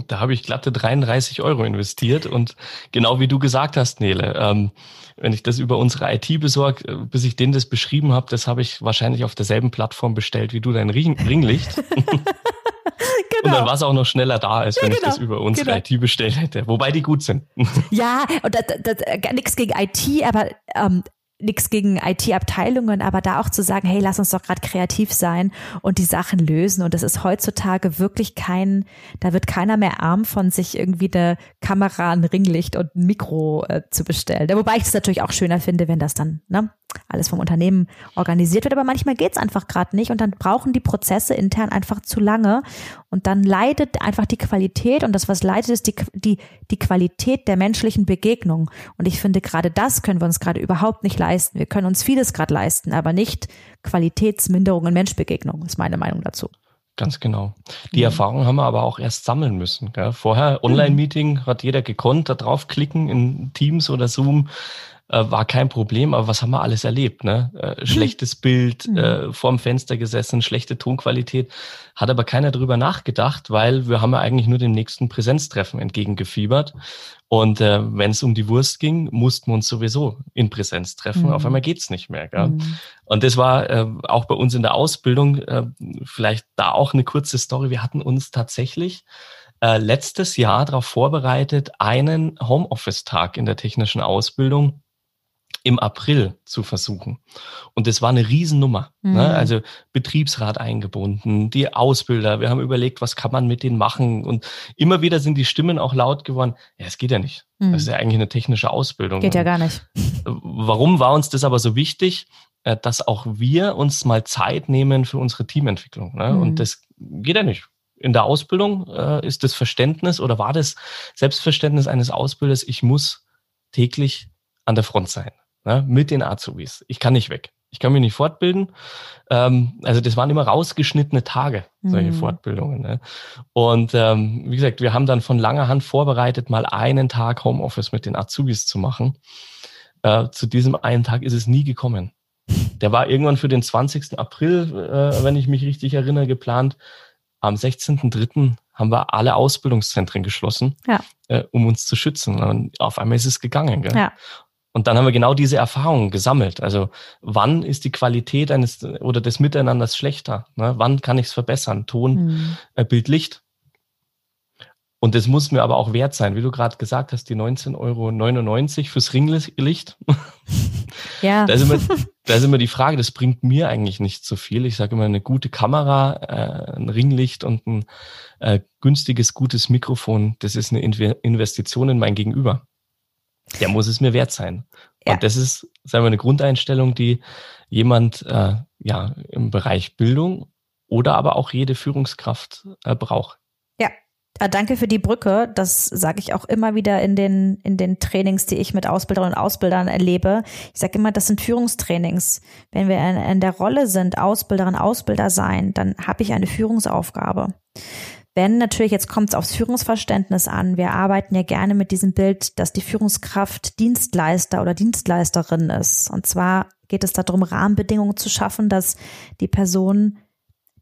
[SPEAKER 2] Da habe ich glatte 33 Euro investiert und genau wie du gesagt hast, Nele, ähm, wenn ich das über unsere IT besorge, äh, bis ich denen das beschrieben habe, das habe ich wahrscheinlich auf derselben Plattform bestellt wie du dein Ringlicht. genau. Und dann war es auch noch schneller da, als wenn ja, genau. ich das über unsere genau. IT bestellt hätte. Wobei die gut sind.
[SPEAKER 1] ja, und das, das, das, nichts gegen IT, aber ähm, nichts gegen IT-Abteilungen, aber da auch zu sagen, hey, lass uns doch gerade kreativ sein und die Sachen lösen. Und das ist heutzutage wirklich kein, da wird keiner mehr arm von sich irgendwie eine Kamera, ein Ringlicht und ein Mikro äh, zu bestellen. Wobei ich es natürlich auch schöner finde, wenn das dann ne, alles vom Unternehmen organisiert wird. Aber manchmal geht's einfach gerade nicht und dann brauchen die Prozesse intern einfach zu lange. Und dann leidet einfach die Qualität und das, was leidet, ist die, die, die Qualität der menschlichen Begegnung. Und ich finde, gerade das können wir uns gerade überhaupt nicht leisten. Wir können uns vieles gerade leisten, aber nicht Qualitätsminderung in Menschbegegnung, ist meine Meinung dazu.
[SPEAKER 2] Ganz genau. Die mhm. Erfahrung haben wir aber auch erst sammeln müssen. Gell? Vorher Online-Meeting mhm. hat jeder gekonnt, da draufklicken in Teams oder Zoom äh, war kein Problem, aber was haben wir alles erlebt? Ne? Äh, schlechtes Bild, mhm. äh, vorm Fenster gesessen, schlechte Tonqualität. Hat aber keiner drüber nachgedacht, weil wir haben ja eigentlich nur dem nächsten Präsenztreffen entgegengefiebert. Und äh, wenn es um die Wurst ging, mussten wir uns sowieso in Präsenz treffen. Mhm. Auf einmal geht's nicht mehr. Gell? Mhm. Und das war äh, auch bei uns in der Ausbildung, äh, vielleicht da auch eine kurze Story. Wir hatten uns tatsächlich äh, letztes Jahr darauf vorbereitet, einen Homeoffice-Tag in der technischen Ausbildung im April zu versuchen. Und das war eine Riesennummer. Ne? Mhm. Ne? Also Betriebsrat eingebunden, die Ausbilder, wir haben überlegt, was kann man mit denen machen. Und immer wieder sind die Stimmen auch laut geworden, ja, es geht ja nicht. Mhm. Das ist ja eigentlich eine technische Ausbildung.
[SPEAKER 1] Geht ja gar nicht.
[SPEAKER 2] Warum war uns das aber so wichtig? Äh, dass auch wir uns mal Zeit nehmen für unsere Teamentwicklung. Ne? Mhm. Und das geht ja nicht. In der Ausbildung äh, ist das Verständnis oder war das Selbstverständnis eines Ausbilders, ich muss täglich an der Front sein ne, mit den Azubis. Ich kann nicht weg. Ich kann mich nicht fortbilden. Ähm, also das waren immer rausgeschnittene Tage, solche mhm. Fortbildungen. Ne? Und ähm, wie gesagt, wir haben dann von langer Hand vorbereitet, mal einen Tag Homeoffice mit den Azubis zu machen. Äh, zu diesem einen Tag ist es nie gekommen. Der war irgendwann für den 20. April, äh, wenn ich mich richtig erinnere, geplant. Am 16.3. haben wir alle Ausbildungszentren geschlossen, ja. äh, um uns zu schützen. Und auf einmal ist es gegangen. Gell? Ja. Und dann haben wir genau diese Erfahrungen gesammelt. Also wann ist die Qualität eines oder des Miteinanders schlechter? Ne? Wann kann ich es verbessern? Ton, mhm. äh, Bild, Licht. Und das muss mir aber auch wert sein, wie du gerade gesagt hast, die 19,99 Euro fürs Ringlicht. Ja. da, ist immer, da ist immer die Frage, das bringt mir eigentlich nicht so viel. Ich sage immer, eine gute Kamera, äh, ein Ringlicht und ein äh, günstiges, gutes Mikrofon, das ist eine Investition in mein Gegenüber der muss es mir wert sein. Ja. Und das ist, sagen wir, eine Grundeinstellung, die jemand äh, ja im Bereich Bildung oder aber auch jede Führungskraft äh, braucht.
[SPEAKER 1] Ja, äh, Danke für die Brücke. Das sage ich auch immer wieder in den, in den Trainings, die ich mit Ausbilderinnen und Ausbildern erlebe. Ich sage immer, das sind Führungstrainings. Wenn wir in, in der Rolle sind, Ausbilderin, Ausbilder sein, dann habe ich eine Führungsaufgabe. Wenn natürlich, jetzt kommt es aufs Führungsverständnis an, wir arbeiten ja gerne mit diesem Bild, dass die Führungskraft Dienstleister oder Dienstleisterin ist. Und zwar geht es darum, Rahmenbedingungen zu schaffen, dass die Person,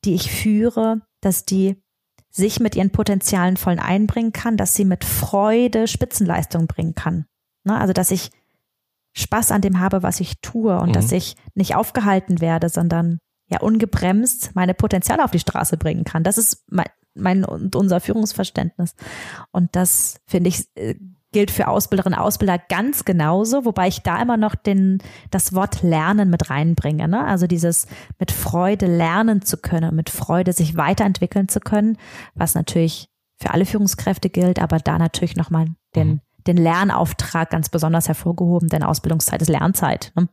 [SPEAKER 1] die ich führe, dass die sich mit ihren Potenzialen vollen einbringen kann, dass sie mit Freude Spitzenleistung bringen kann. Ne? Also, dass ich Spaß an dem habe, was ich tue und mhm. dass ich nicht aufgehalten werde, sondern ja ungebremst meine Potenziale auf die Straße bringen kann. Das ist mein und unser Führungsverständnis. Und das finde ich äh, gilt für Ausbilderinnen und Ausbilder ganz genauso, wobei ich da immer noch den, das Wort Lernen mit reinbringe. Ne? Also dieses mit Freude lernen zu können, mit Freude sich weiterentwickeln zu können, was natürlich für alle Führungskräfte gilt, aber da natürlich nochmal den, mhm. den Lernauftrag ganz besonders hervorgehoben, denn Ausbildungszeit ist Lernzeit. Ne?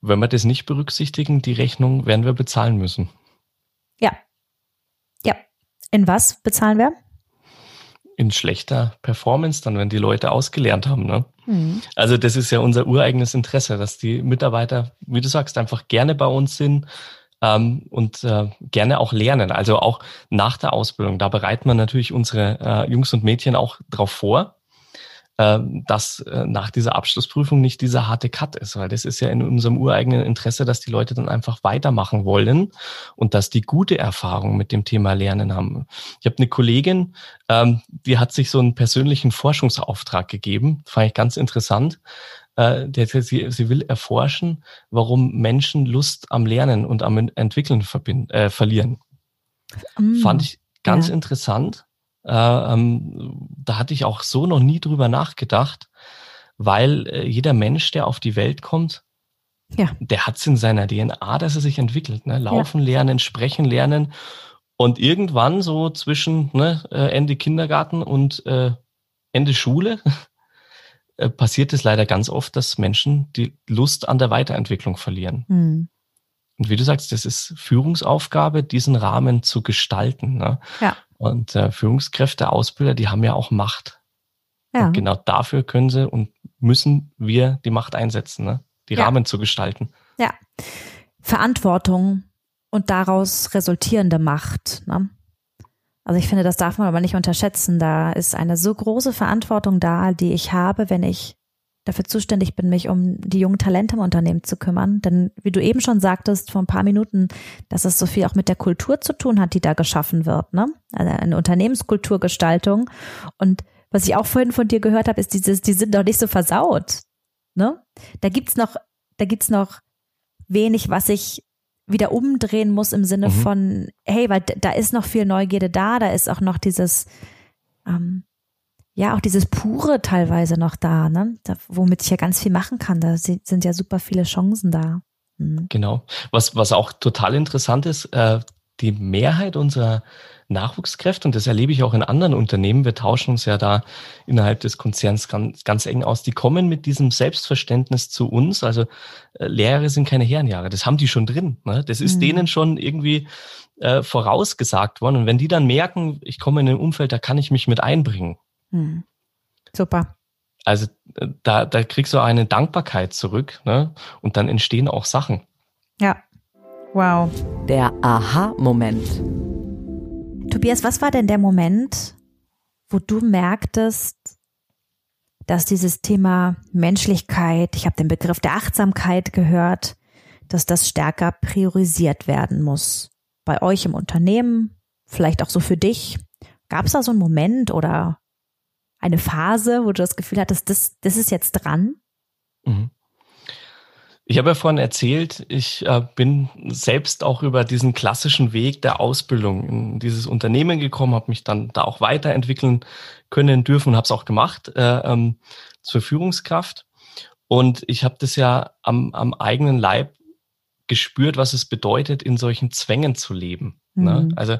[SPEAKER 2] Wenn wir das nicht berücksichtigen, die Rechnung werden wir bezahlen müssen.
[SPEAKER 1] Ja, in was bezahlen wir?
[SPEAKER 2] In schlechter Performance, dann, wenn die Leute ausgelernt haben. Ne? Mhm. Also das ist ja unser ureigenes Interesse, dass die Mitarbeiter, wie du sagst, einfach gerne bei uns sind ähm, und äh, gerne auch lernen. Also auch nach der Ausbildung. Da bereiten wir natürlich unsere äh, Jungs und Mädchen auch drauf vor. Ähm, dass äh, nach dieser Abschlussprüfung nicht dieser harte Cut ist, weil das ist ja in unserem ureigenen Interesse, dass die Leute dann einfach weitermachen wollen und dass die gute Erfahrungen mit dem Thema Lernen haben. Ich habe eine Kollegin, ähm, die hat sich so einen persönlichen Forschungsauftrag gegeben, fand ich ganz interessant. Äh, der, sie, sie will erforschen, warum Menschen Lust am Lernen und am Entwickeln verbinden, äh, verlieren. Mm, Fand ich ganz ja. interessant. Äh, ähm, da hatte ich auch so noch nie drüber nachgedacht. weil äh, jeder Mensch, der auf die Welt kommt,
[SPEAKER 1] ja.
[SPEAKER 2] der hat es in seiner DNA, dass er sich entwickelt. Ne? Laufen ja. lernen, sprechen lernen. Und irgendwann so zwischen ne, äh, Ende Kindergarten und äh, Ende Schule äh, passiert es leider ganz oft, dass Menschen die Lust an der Weiterentwicklung verlieren. Mhm. Und wie du sagst, das ist Führungsaufgabe, diesen Rahmen zu gestalten. Ne?
[SPEAKER 1] Ja.
[SPEAKER 2] Und äh, Führungskräfte, Ausbilder, die haben ja auch Macht. Ja. Und genau dafür können sie und müssen wir die Macht einsetzen, ne? die ja. Rahmen zu gestalten.
[SPEAKER 1] Ja. Verantwortung und daraus resultierende Macht. Ne? Also ich finde, das darf man aber nicht unterschätzen. Da ist eine so große Verantwortung da, die ich habe, wenn ich dafür zuständig bin, mich um die jungen Talente im Unternehmen zu kümmern. Denn wie du eben schon sagtest vor ein paar Minuten, dass es so viel auch mit der Kultur zu tun hat, die da geschaffen wird, ne? Also eine Unternehmenskulturgestaltung. Und was ich auch vorhin von dir gehört habe, ist dieses, die sind doch nicht so versaut. Ne? Da gibt's noch, da gibt's noch wenig, was ich wieder umdrehen muss im Sinne mhm. von, hey, weil da ist noch viel Neugierde da, da ist auch noch dieses, ähm, ja, auch dieses Pure teilweise noch da, ne? Da, womit ich ja ganz viel machen kann. Da sind ja super viele Chancen da.
[SPEAKER 2] Mhm. Genau. Was, was auch total interessant ist, äh, die Mehrheit unserer Nachwuchskräfte, und das erlebe ich auch in anderen Unternehmen, wir tauschen uns ja da innerhalb des Konzerns ganz, ganz eng aus, die kommen mit diesem Selbstverständnis zu uns. Also äh, Lehre sind keine Herrenjahre, das haben die schon drin. Ne? Das ist mhm. denen schon irgendwie äh, vorausgesagt worden. Und wenn die dann merken, ich komme in ein Umfeld, da kann ich mich mit einbringen. Mhm.
[SPEAKER 1] Super.
[SPEAKER 2] Also äh, da, da kriegst du eine Dankbarkeit zurück ne? und dann entstehen auch Sachen.
[SPEAKER 1] Ja. Wow.
[SPEAKER 4] Der Aha-Moment.
[SPEAKER 1] Tobias, was war denn der Moment, wo du merktest, dass dieses Thema Menschlichkeit, ich habe den Begriff der Achtsamkeit gehört, dass das stärker priorisiert werden muss. Bei euch im Unternehmen, vielleicht auch so für dich. Gab es da so einen Moment oder eine Phase, wo du das Gefühl hattest, das, das ist jetzt dran? Mhm.
[SPEAKER 2] Ich habe ja vorhin erzählt, ich äh, bin selbst auch über diesen klassischen Weg der Ausbildung in dieses Unternehmen gekommen, habe mich dann da auch weiterentwickeln können dürfen und habe es auch gemacht äh, ähm, zur Führungskraft. Und ich habe das ja am, am eigenen Leib gespürt, was es bedeutet, in solchen Zwängen zu leben. Ne? Mhm. Ne? Also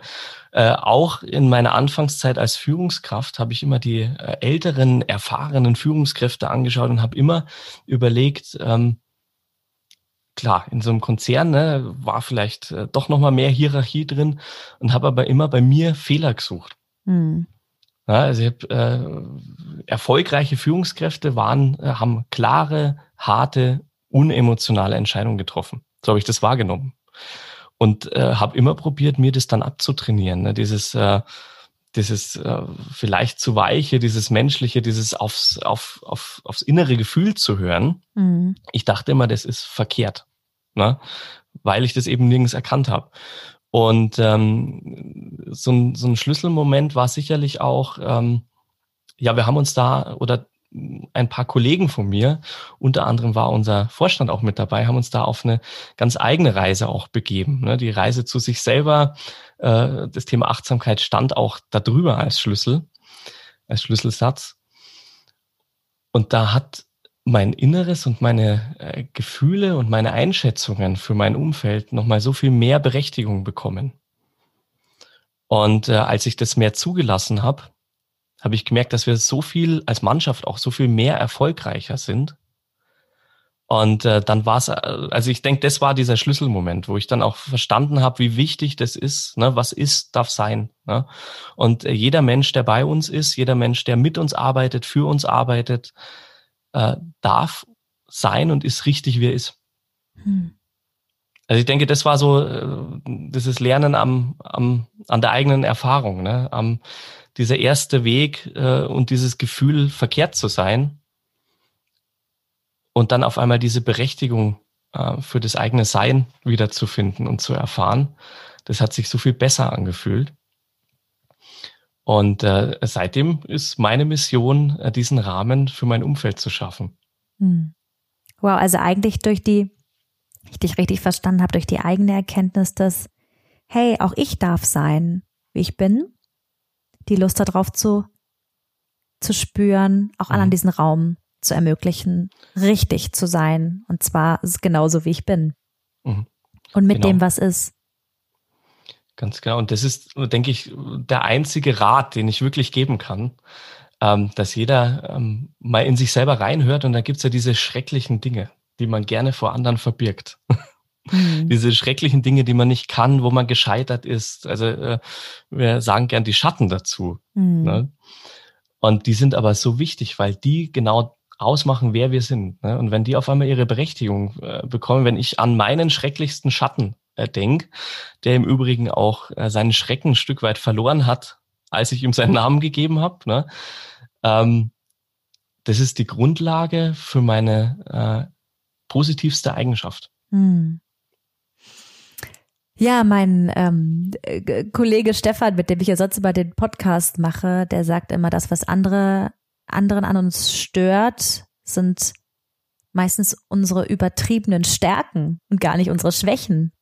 [SPEAKER 2] äh, auch in meiner Anfangszeit als Führungskraft habe ich immer die äh, älteren, erfahrenen Führungskräfte angeschaut und habe immer überlegt, ähm, klar, in so einem Konzern ne, war vielleicht äh, doch nochmal mehr Hierarchie drin und habe aber immer bei mir Fehler gesucht. Mhm. Ja, also ich hab, äh, erfolgreiche Führungskräfte waren, äh, haben klare, harte, unemotionale Entscheidungen getroffen. So habe ich das wahrgenommen. Und äh, habe immer probiert, mir das dann abzutrainieren. Ne? Dieses, äh, dieses äh, vielleicht zu weiche, dieses menschliche, dieses aufs, auf, auf, aufs innere Gefühl zu hören. Mhm. Ich dachte immer, das ist verkehrt, ne? weil ich das eben nirgends erkannt habe. Und ähm, so, ein, so ein Schlüsselmoment war sicherlich auch, ähm, ja, wir haben uns da oder ein paar Kollegen von mir, unter anderem war unser Vorstand auch mit dabei, haben uns da auf eine ganz eigene Reise auch begeben. Ne? Die Reise zu sich selber, äh, das Thema Achtsamkeit stand auch darüber als Schlüssel, als Schlüsselsatz. Und da hat mein Inneres und meine äh, Gefühle und meine Einschätzungen für mein Umfeld nochmal so viel mehr Berechtigung bekommen. Und äh, als ich das mehr zugelassen habe, habe ich gemerkt, dass wir so viel als Mannschaft auch so viel mehr erfolgreicher sind. Und äh, dann war es, äh, also ich denke, das war dieser Schlüsselmoment, wo ich dann auch verstanden habe, wie wichtig das ist. Ne? Was ist, darf sein. Ne? Und äh, jeder Mensch, der bei uns ist, jeder Mensch, der mit uns arbeitet, für uns arbeitet, äh, darf sein und ist richtig, wie er ist. Hm. Also ich denke, das war so äh, dieses Lernen am, am, an der eigenen Erfahrung, ne? am, dieser erste Weg äh, und dieses Gefühl, verkehrt zu sein. Und dann auf einmal diese Berechtigung äh, für das eigene Sein wiederzufinden und zu erfahren. Das hat sich so viel besser angefühlt. Und äh, seitdem ist meine Mission, äh, diesen Rahmen für mein Umfeld zu schaffen. Hm.
[SPEAKER 1] Wow, also eigentlich durch die, ich dich richtig verstanden habe, durch die eigene Erkenntnis, dass, hey, auch ich darf sein, wie ich bin die Lust darauf zu, zu spüren, auch mhm. an diesen Raum zu ermöglichen, richtig zu sein. Und zwar genauso, wie ich bin. Mhm. Und mit genau. dem, was ist.
[SPEAKER 2] Ganz genau. Und das ist, denke ich, der einzige Rat, den ich wirklich geben kann, ähm, dass jeder ähm, mal in sich selber reinhört. Und da gibt's ja diese schrecklichen Dinge, die man gerne vor anderen verbirgt. Mhm. Diese schrecklichen Dinge, die man nicht kann, wo man gescheitert ist. Also äh, wir sagen gern die Schatten dazu. Mhm. Ne? Und die sind aber so wichtig, weil die genau ausmachen, wer wir sind. Ne? Und wenn die auf einmal ihre Berechtigung äh, bekommen, wenn ich an meinen schrecklichsten Schatten äh, denke, der im Übrigen auch äh, seinen Schrecken ein Stück weit verloren hat, als ich ihm seinen Namen gegeben habe, ne? ähm, das ist die Grundlage für meine äh, positivste Eigenschaft. Hm.
[SPEAKER 1] Ja, mein ähm, Kollege Stefan, mit dem ich ja sonst immer den Podcast mache, der sagt immer, das, was andere anderen an uns stört, sind meistens unsere übertriebenen Stärken und gar nicht unsere Schwächen.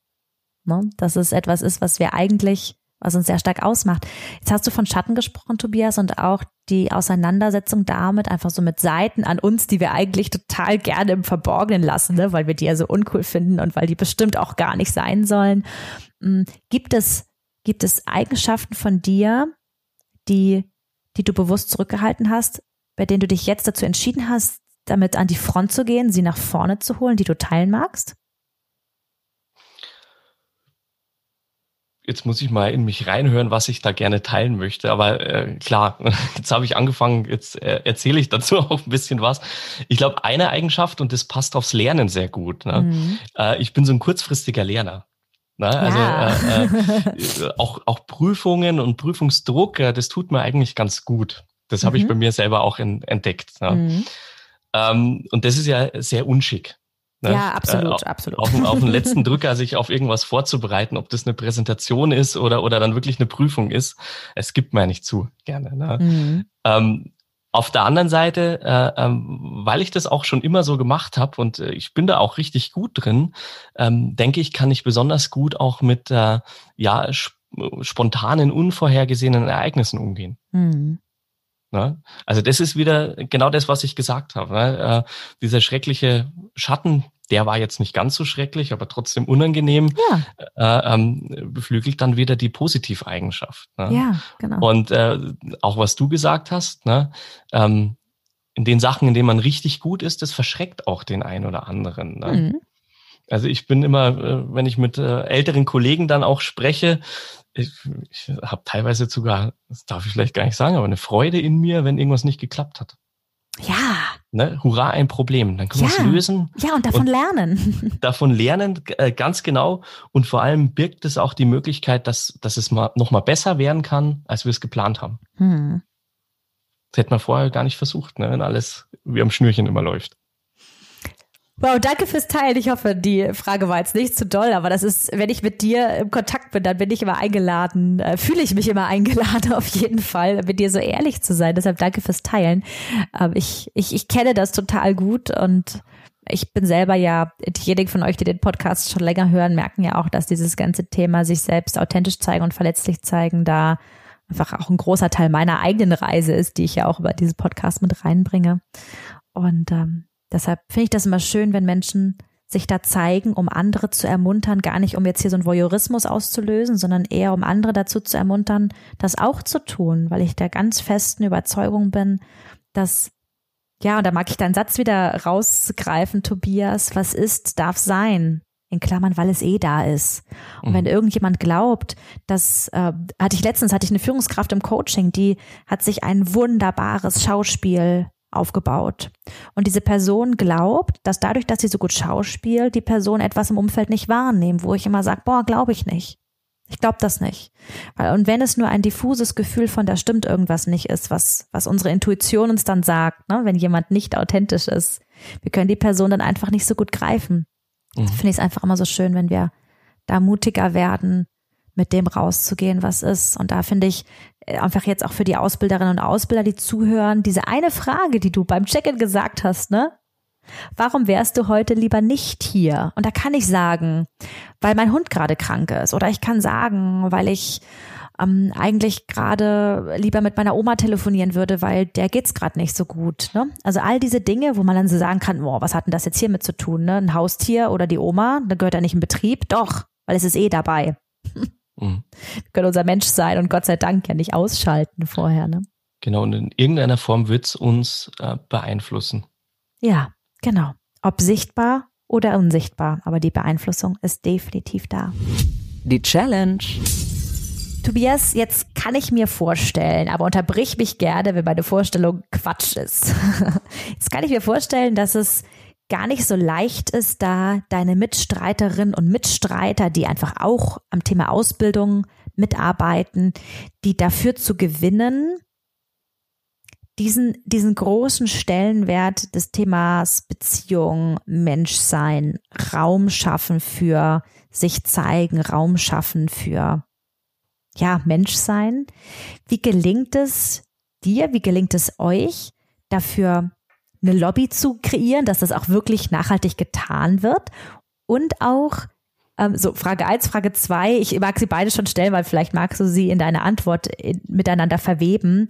[SPEAKER 1] Ne? Dass es etwas ist, was wir eigentlich, was uns sehr stark ausmacht. Jetzt hast du von Schatten gesprochen, Tobias, und auch die Auseinandersetzung damit, einfach so mit Seiten an uns, die wir eigentlich total gerne im Verborgenen lassen, ne? weil wir die ja so uncool finden und weil die bestimmt auch gar nicht sein sollen. Hm, gibt es, gibt es Eigenschaften von dir, die, die du bewusst zurückgehalten hast, bei denen du dich jetzt dazu entschieden hast, damit an die Front zu gehen, sie nach vorne zu holen, die du teilen magst?
[SPEAKER 2] Jetzt muss ich mal in mich reinhören, was ich da gerne teilen möchte. Aber äh, klar, jetzt habe ich angefangen, jetzt äh, erzähle ich dazu auch ein bisschen was. Ich glaube, eine Eigenschaft, und das passt aufs Lernen sehr gut. Ne? Mhm. Äh, ich bin so ein kurzfristiger Lerner. Ne? Also ja. äh, äh, auch, auch Prüfungen und Prüfungsdruck, äh, das tut mir eigentlich ganz gut. Das mhm. habe ich bei mir selber auch in, entdeckt. Ne? Mhm. Ähm, und das ist ja sehr unschick.
[SPEAKER 1] Ne? Ja, absolut, äh, absolut.
[SPEAKER 2] Auf, auf den letzten Drücker sich auf irgendwas vorzubereiten, ob das eine Präsentation ist oder, oder dann wirklich eine Prüfung ist. Es gibt mir nicht zu gerne. Ne? Mhm. Ähm, auf der anderen Seite, äh, ähm, weil ich das auch schon immer so gemacht habe und äh, ich bin da auch richtig gut drin, ähm, denke ich, kann ich besonders gut auch mit äh, ja sp spontanen, unvorhergesehenen Ereignissen umgehen. Mhm. Ne? Also das ist wieder genau das, was ich gesagt habe. Ne? Äh, dieser schreckliche Schatten, der war jetzt nicht ganz so schrecklich, aber trotzdem unangenehm, ja. äh, ähm, beflügelt dann wieder die Positiveigenschaft.
[SPEAKER 1] Ne? Ja, genau.
[SPEAKER 2] Und äh, auch was du gesagt hast, ne? ähm, in den Sachen, in denen man richtig gut ist, das verschreckt auch den einen oder anderen. Ne? Mhm. Also ich bin immer, äh, wenn ich mit äh, älteren Kollegen dann auch spreche, ich, ich habe teilweise sogar, das darf ich vielleicht gar nicht sagen, aber eine Freude in mir, wenn irgendwas nicht geklappt hat.
[SPEAKER 1] Ja.
[SPEAKER 2] Ne? Hurra, ein Problem. Dann können ja. wir es lösen.
[SPEAKER 1] Ja, und davon und lernen.
[SPEAKER 2] Davon lernen, äh, ganz genau. Und vor allem birgt es auch die Möglichkeit, dass, dass es mal noch mal besser werden kann, als wir es geplant haben. Hm. Das hätte man vorher gar nicht versucht, ne? wenn alles wie am Schnürchen immer läuft.
[SPEAKER 1] Wow, danke fürs Teilen. Ich hoffe, die Frage war jetzt nicht zu doll, aber das ist, wenn ich mit dir im Kontakt bin, dann bin ich immer eingeladen, äh, fühle ich mich immer eingeladen auf jeden Fall, mit dir so ehrlich zu sein. Deshalb danke fürs Teilen. Ähm, ich, ich, ich kenne das total gut und ich bin selber ja, diejenigen von euch, die den Podcast schon länger hören, merken ja auch, dass dieses ganze Thema sich selbst authentisch zeigen und verletzlich zeigen, da einfach auch ein großer Teil meiner eigenen Reise ist, die ich ja auch über diesen Podcast mit reinbringe. Und ähm, Deshalb finde ich das immer schön, wenn Menschen sich da zeigen, um andere zu ermuntern, gar nicht um jetzt hier so einen Voyeurismus auszulösen, sondern eher um andere dazu zu ermuntern, das auch zu tun, weil ich der ganz festen Überzeugung bin, dass ja, und da mag ich deinen Satz wieder rausgreifen, Tobias, was ist, darf sein. In Klammern, weil es eh da ist. Und mhm. wenn irgendjemand glaubt, dass, äh, hatte ich letztens, hatte ich eine Führungskraft im Coaching, die hat sich ein wunderbares Schauspiel aufgebaut. Und diese Person glaubt, dass dadurch, dass sie so gut schauspielt, die Person etwas im Umfeld nicht wahrnehmen, wo ich immer sage, boah, glaube ich nicht. Ich glaube das nicht. Und wenn es nur ein diffuses Gefühl von, da stimmt irgendwas nicht ist, was, was unsere Intuition uns dann sagt, ne, wenn jemand nicht authentisch ist, wir können die Person dann einfach nicht so gut greifen. Mhm. Finde ich es einfach immer so schön, wenn wir da mutiger werden, mit dem rauszugehen, was ist. Und da finde ich, äh, einfach jetzt auch für die Ausbilderinnen und Ausbilder, die zuhören, diese eine Frage, die du beim Check-in gesagt hast, ne? Warum wärst du heute lieber nicht hier? Und da kann ich sagen, weil mein Hund gerade krank ist. Oder ich kann sagen, weil ich ähm, eigentlich gerade lieber mit meiner Oma telefonieren würde, weil der geht's gerade nicht so gut. Ne? Also all diese Dinge, wo man dann so sagen kann, boah, was hat denn das jetzt hier mit zu tun? Ne? Ein Haustier oder die Oma, da gehört er nicht in Betrieb? Doch, weil es ist eh dabei. Mhm. Wir können unser Mensch sein und Gott sei Dank ja nicht ausschalten vorher. Ne?
[SPEAKER 2] Genau, und in irgendeiner Form wird's uns äh, beeinflussen.
[SPEAKER 1] Ja, genau. Ob sichtbar oder unsichtbar, aber die Beeinflussung ist definitiv da.
[SPEAKER 4] Die Challenge.
[SPEAKER 1] Tobias, jetzt kann ich mir vorstellen, aber unterbrich mich gerne, wenn meine Vorstellung Quatsch ist. Jetzt kann ich mir vorstellen, dass es gar nicht so leicht ist, da deine Mitstreiterinnen und Mitstreiter, die einfach auch am Thema Ausbildung mitarbeiten, die dafür zu gewinnen, diesen, diesen großen Stellenwert des Themas Beziehung, Menschsein, Raum schaffen für sich zeigen, Raum schaffen für ja, Menschsein. Wie gelingt es dir, wie gelingt es euch, dafür eine Lobby zu kreieren, dass das auch wirklich nachhaltig getan wird und auch ähm, so Frage eins, Frage zwei. ich mag sie beide schon stellen, weil vielleicht magst du sie in deine Antwort in, miteinander verweben.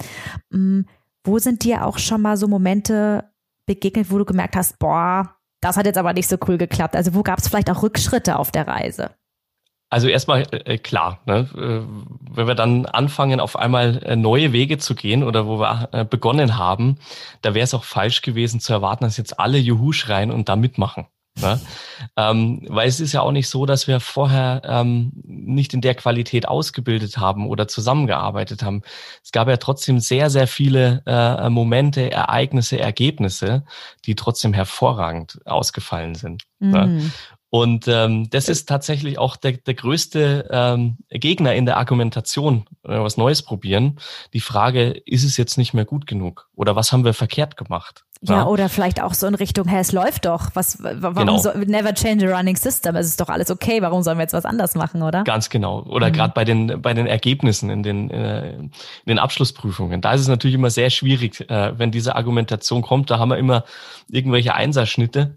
[SPEAKER 1] Ähm, wo sind dir auch schon mal so Momente begegnet, wo du gemerkt hast, boah, das hat jetzt aber nicht so cool geklappt? Also wo gab es vielleicht auch Rückschritte auf der Reise?
[SPEAKER 2] Also erstmal äh, klar, ne? äh, wenn wir dann anfangen, auf einmal äh, neue Wege zu gehen oder wo wir äh, begonnen haben, da wäre es auch falsch gewesen zu erwarten, dass jetzt alle Juhu schreien und da mitmachen. Ne? ähm, weil es ist ja auch nicht so, dass wir vorher ähm, nicht in der Qualität ausgebildet haben oder zusammengearbeitet haben. Es gab ja trotzdem sehr, sehr viele äh, Momente, Ereignisse, Ergebnisse, die trotzdem hervorragend ausgefallen sind. Ne? Mhm. Ne? Und ähm, das ist tatsächlich auch der, der größte ähm, Gegner in der Argumentation, wenn wir was Neues probieren. Die Frage, ist es jetzt nicht mehr gut genug? Oder was haben wir verkehrt gemacht?
[SPEAKER 1] Ja, ja. oder vielleicht auch so in Richtung, hey, es läuft doch. Was, warum genau. so, never change a running system? Es ist doch alles okay. Warum sollen wir jetzt was anders machen, oder?
[SPEAKER 2] Ganz genau. Oder mhm. gerade bei den, bei den Ergebnissen in den, äh, in den Abschlussprüfungen. Da ist es natürlich immer sehr schwierig, äh, wenn diese Argumentation kommt. Da haben wir immer irgendwelche Einserschnitte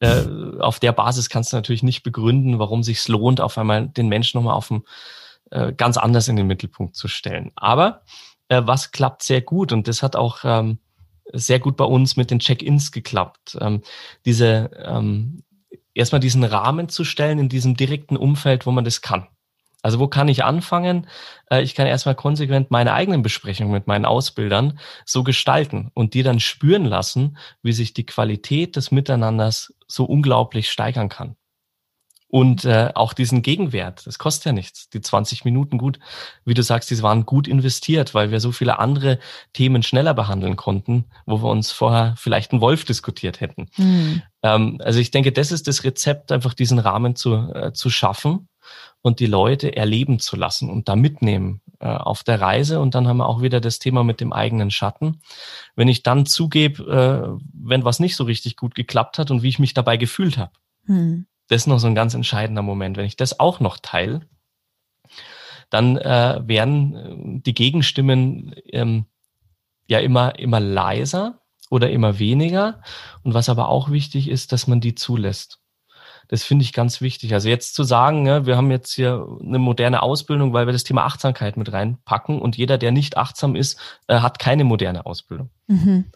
[SPEAKER 2] äh, auf der Basis kannst du natürlich nicht begründen, warum sich lohnt, auf einmal den Menschen nochmal auf dem, äh, ganz anders in den Mittelpunkt zu stellen. Aber äh, was klappt sehr gut und das hat auch ähm, sehr gut bei uns mit den Check-ins geklappt. Ähm, diese ähm, erstmal diesen Rahmen zu stellen in diesem direkten Umfeld, wo man das kann. Also wo kann ich anfangen? Äh, ich kann erstmal konsequent meine eigenen Besprechungen mit meinen Ausbildern so gestalten und die dann spüren lassen, wie sich die Qualität des Miteinanders so unglaublich steigern kann. Und äh, auch diesen Gegenwert, das kostet ja nichts. Die 20 Minuten gut, wie du sagst, die waren gut investiert, weil wir so viele andere Themen schneller behandeln konnten, wo wir uns vorher vielleicht einen Wolf diskutiert hätten. Mhm. Ähm, also ich denke, das ist das Rezept, einfach diesen Rahmen zu, äh, zu schaffen und die Leute erleben zu lassen und da mitnehmen äh, auf der Reise. Und dann haben wir auch wieder das Thema mit dem eigenen Schatten. Wenn ich dann zugebe, äh, wenn was nicht so richtig gut geklappt hat und wie ich mich dabei gefühlt habe. Hm. Das ist noch so ein ganz entscheidender Moment. Wenn ich das auch noch teile, dann äh, werden äh, die Gegenstimmen ähm, ja immer, immer leiser oder immer weniger. Und was aber auch wichtig ist, dass man die zulässt. Das finde ich ganz wichtig. Also jetzt zu sagen, ja, wir haben jetzt hier eine moderne Ausbildung, weil wir das Thema Achtsamkeit mit reinpacken und jeder, der nicht achtsam ist, äh, hat keine moderne Ausbildung. Mhm.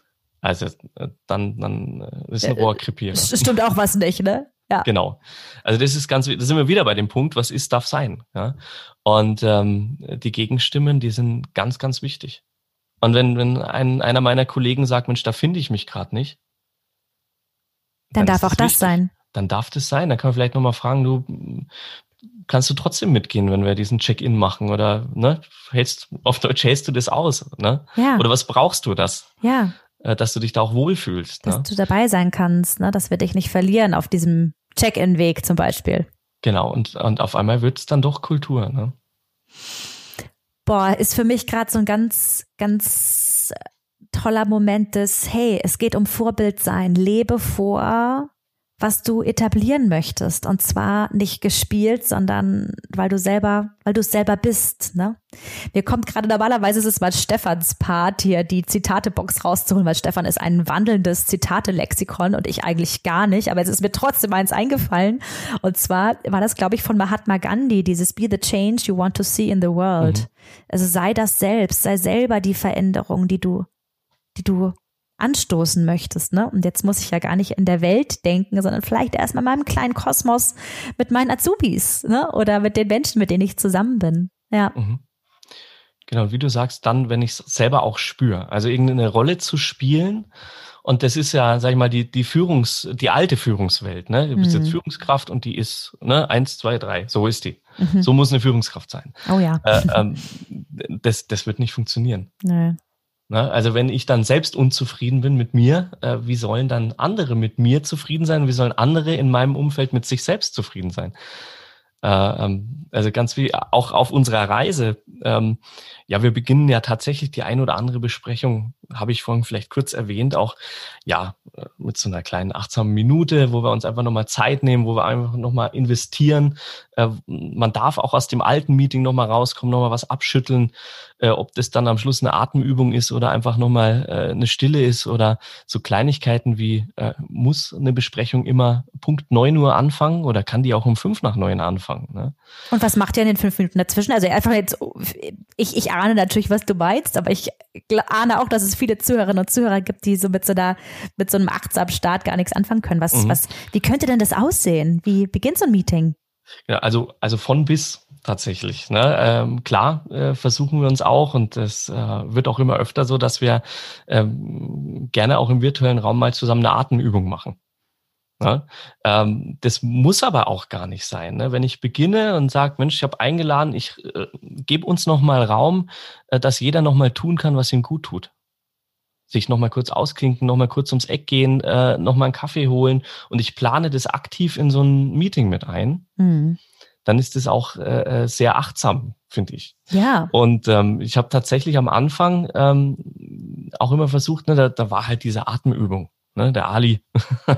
[SPEAKER 2] Also äh, dann, dann äh, ist ein äh, Rohrkrepierer.
[SPEAKER 1] Stimmt auch was nicht, ne?
[SPEAKER 2] Ja. Genau. Also das ist ganz, da sind wir wieder bei dem Punkt, was ist, darf sein. Ja? Und ähm, die Gegenstimmen, die sind ganz, ganz wichtig. Und wenn, wenn ein, einer meiner Kollegen sagt, Mensch, da finde ich mich gerade nicht,
[SPEAKER 1] dann, dann darf auch das wichtig. sein
[SPEAKER 2] dann darf das sein. Dann kann man vielleicht nochmal fragen, du, kannst du trotzdem mitgehen, wenn wir diesen Check-in machen oder ne, hältst, auf Deutsch hältst du das aus, ne? Ja. Oder was brauchst du das?
[SPEAKER 1] Ja.
[SPEAKER 2] Äh, dass du dich da auch wohlfühlst.
[SPEAKER 1] Dass ne? du dabei sein kannst, ne? dass wir dich nicht verlieren auf diesem Check-in-Weg zum Beispiel.
[SPEAKER 2] Genau, und, und auf einmal wird es dann doch Kultur, ne?
[SPEAKER 1] Boah, ist für mich gerade so ein ganz, ganz toller Moment des, hey, es geht um Vorbild sein, lebe vor, was du etablieren möchtest. Und zwar nicht gespielt, sondern weil du selber, weil du es selber bist. Ne? Mir kommt gerade normalerweise ist es mal Stefans Part hier, die Zitatebox rauszuholen, weil Stefan ist ein wandelndes Zitate-Lexikon und ich eigentlich gar nicht. Aber es ist mir trotzdem eins eingefallen. Und zwar war das, glaube ich, von Mahatma Gandhi, dieses Be the change you want to see in the world. Mhm. Also sei das selbst, sei selber die Veränderung, die du, die du anstoßen möchtest. Ne? Und jetzt muss ich ja gar nicht in der Welt denken, sondern vielleicht erstmal in meinem kleinen Kosmos mit meinen Azubis ne? oder mit den Menschen, mit denen ich zusammen bin. Ja. Mhm.
[SPEAKER 2] Genau, wie du sagst, dann, wenn ich es selber auch spüre. Also irgendeine Rolle zu spielen. Und das ist ja, sag ich mal, die, die Führungs, die alte Führungswelt, ne? Du bist mhm. jetzt Führungskraft und die ist, ne, eins, zwei, drei, so ist die. Mhm. So muss eine Führungskraft sein.
[SPEAKER 1] Oh ja.
[SPEAKER 2] Äh, ähm, das, das wird nicht funktionieren. Nee. Ne? Also wenn ich dann selbst unzufrieden bin mit mir, äh, wie sollen dann andere mit mir zufrieden sein? Wie sollen andere in meinem Umfeld mit sich selbst zufrieden sein? Äh, ähm, also ganz wie auch auf unserer Reise. Ähm, ja, wir beginnen ja tatsächlich die ein oder andere Besprechung, habe ich vorhin vielleicht kurz erwähnt, auch ja äh, mit so einer kleinen achtsamen Minute, wo wir uns einfach nochmal Zeit nehmen, wo wir einfach nochmal investieren. Äh, man darf auch aus dem alten Meeting nochmal rauskommen, nochmal was abschütteln, äh, ob das dann am Schluss eine Atemübung ist oder einfach nochmal äh, eine Stille ist oder so Kleinigkeiten wie, muss eine Besprechung immer Punkt neun Uhr anfangen oder kann die auch um fünf nach neun anfangen? Ne?
[SPEAKER 1] Und was macht ihr in den fünf Minuten dazwischen? Also einfach jetzt, ich, ich ahne natürlich, was du meinst, aber ich ahne auch, dass es viele Zuhörerinnen und Zuhörer gibt, die so mit so einer, mit so einem achtsamen Start gar nichts anfangen können. Was, mhm. was, wie könnte denn das aussehen? Wie beginnt so ein Meeting?
[SPEAKER 2] Ja, also, also von bis tatsächlich. Ne? Ähm, klar äh, versuchen wir uns auch und es äh, wird auch immer öfter so, dass wir ähm, gerne auch im virtuellen Raum mal zusammen eine Atemübung machen. Ne? Ähm, das muss aber auch gar nicht sein. Ne? Wenn ich beginne und sage, Mensch, ich habe eingeladen, ich äh, gebe uns noch mal Raum, äh, dass jeder noch mal tun kann, was ihm gut tut. Sich noch mal kurz ausklinken, noch mal kurz ums Eck gehen, äh, noch mal einen Kaffee holen und ich plane das aktiv in so ein Meeting mit ein. Mhm dann ist es auch äh, äh, sehr achtsam, finde ich.
[SPEAKER 1] Ja.
[SPEAKER 2] Und ähm, ich habe tatsächlich am Anfang ähm, auch immer versucht, ne, da, da war halt diese Atemübung, ne, der Ali.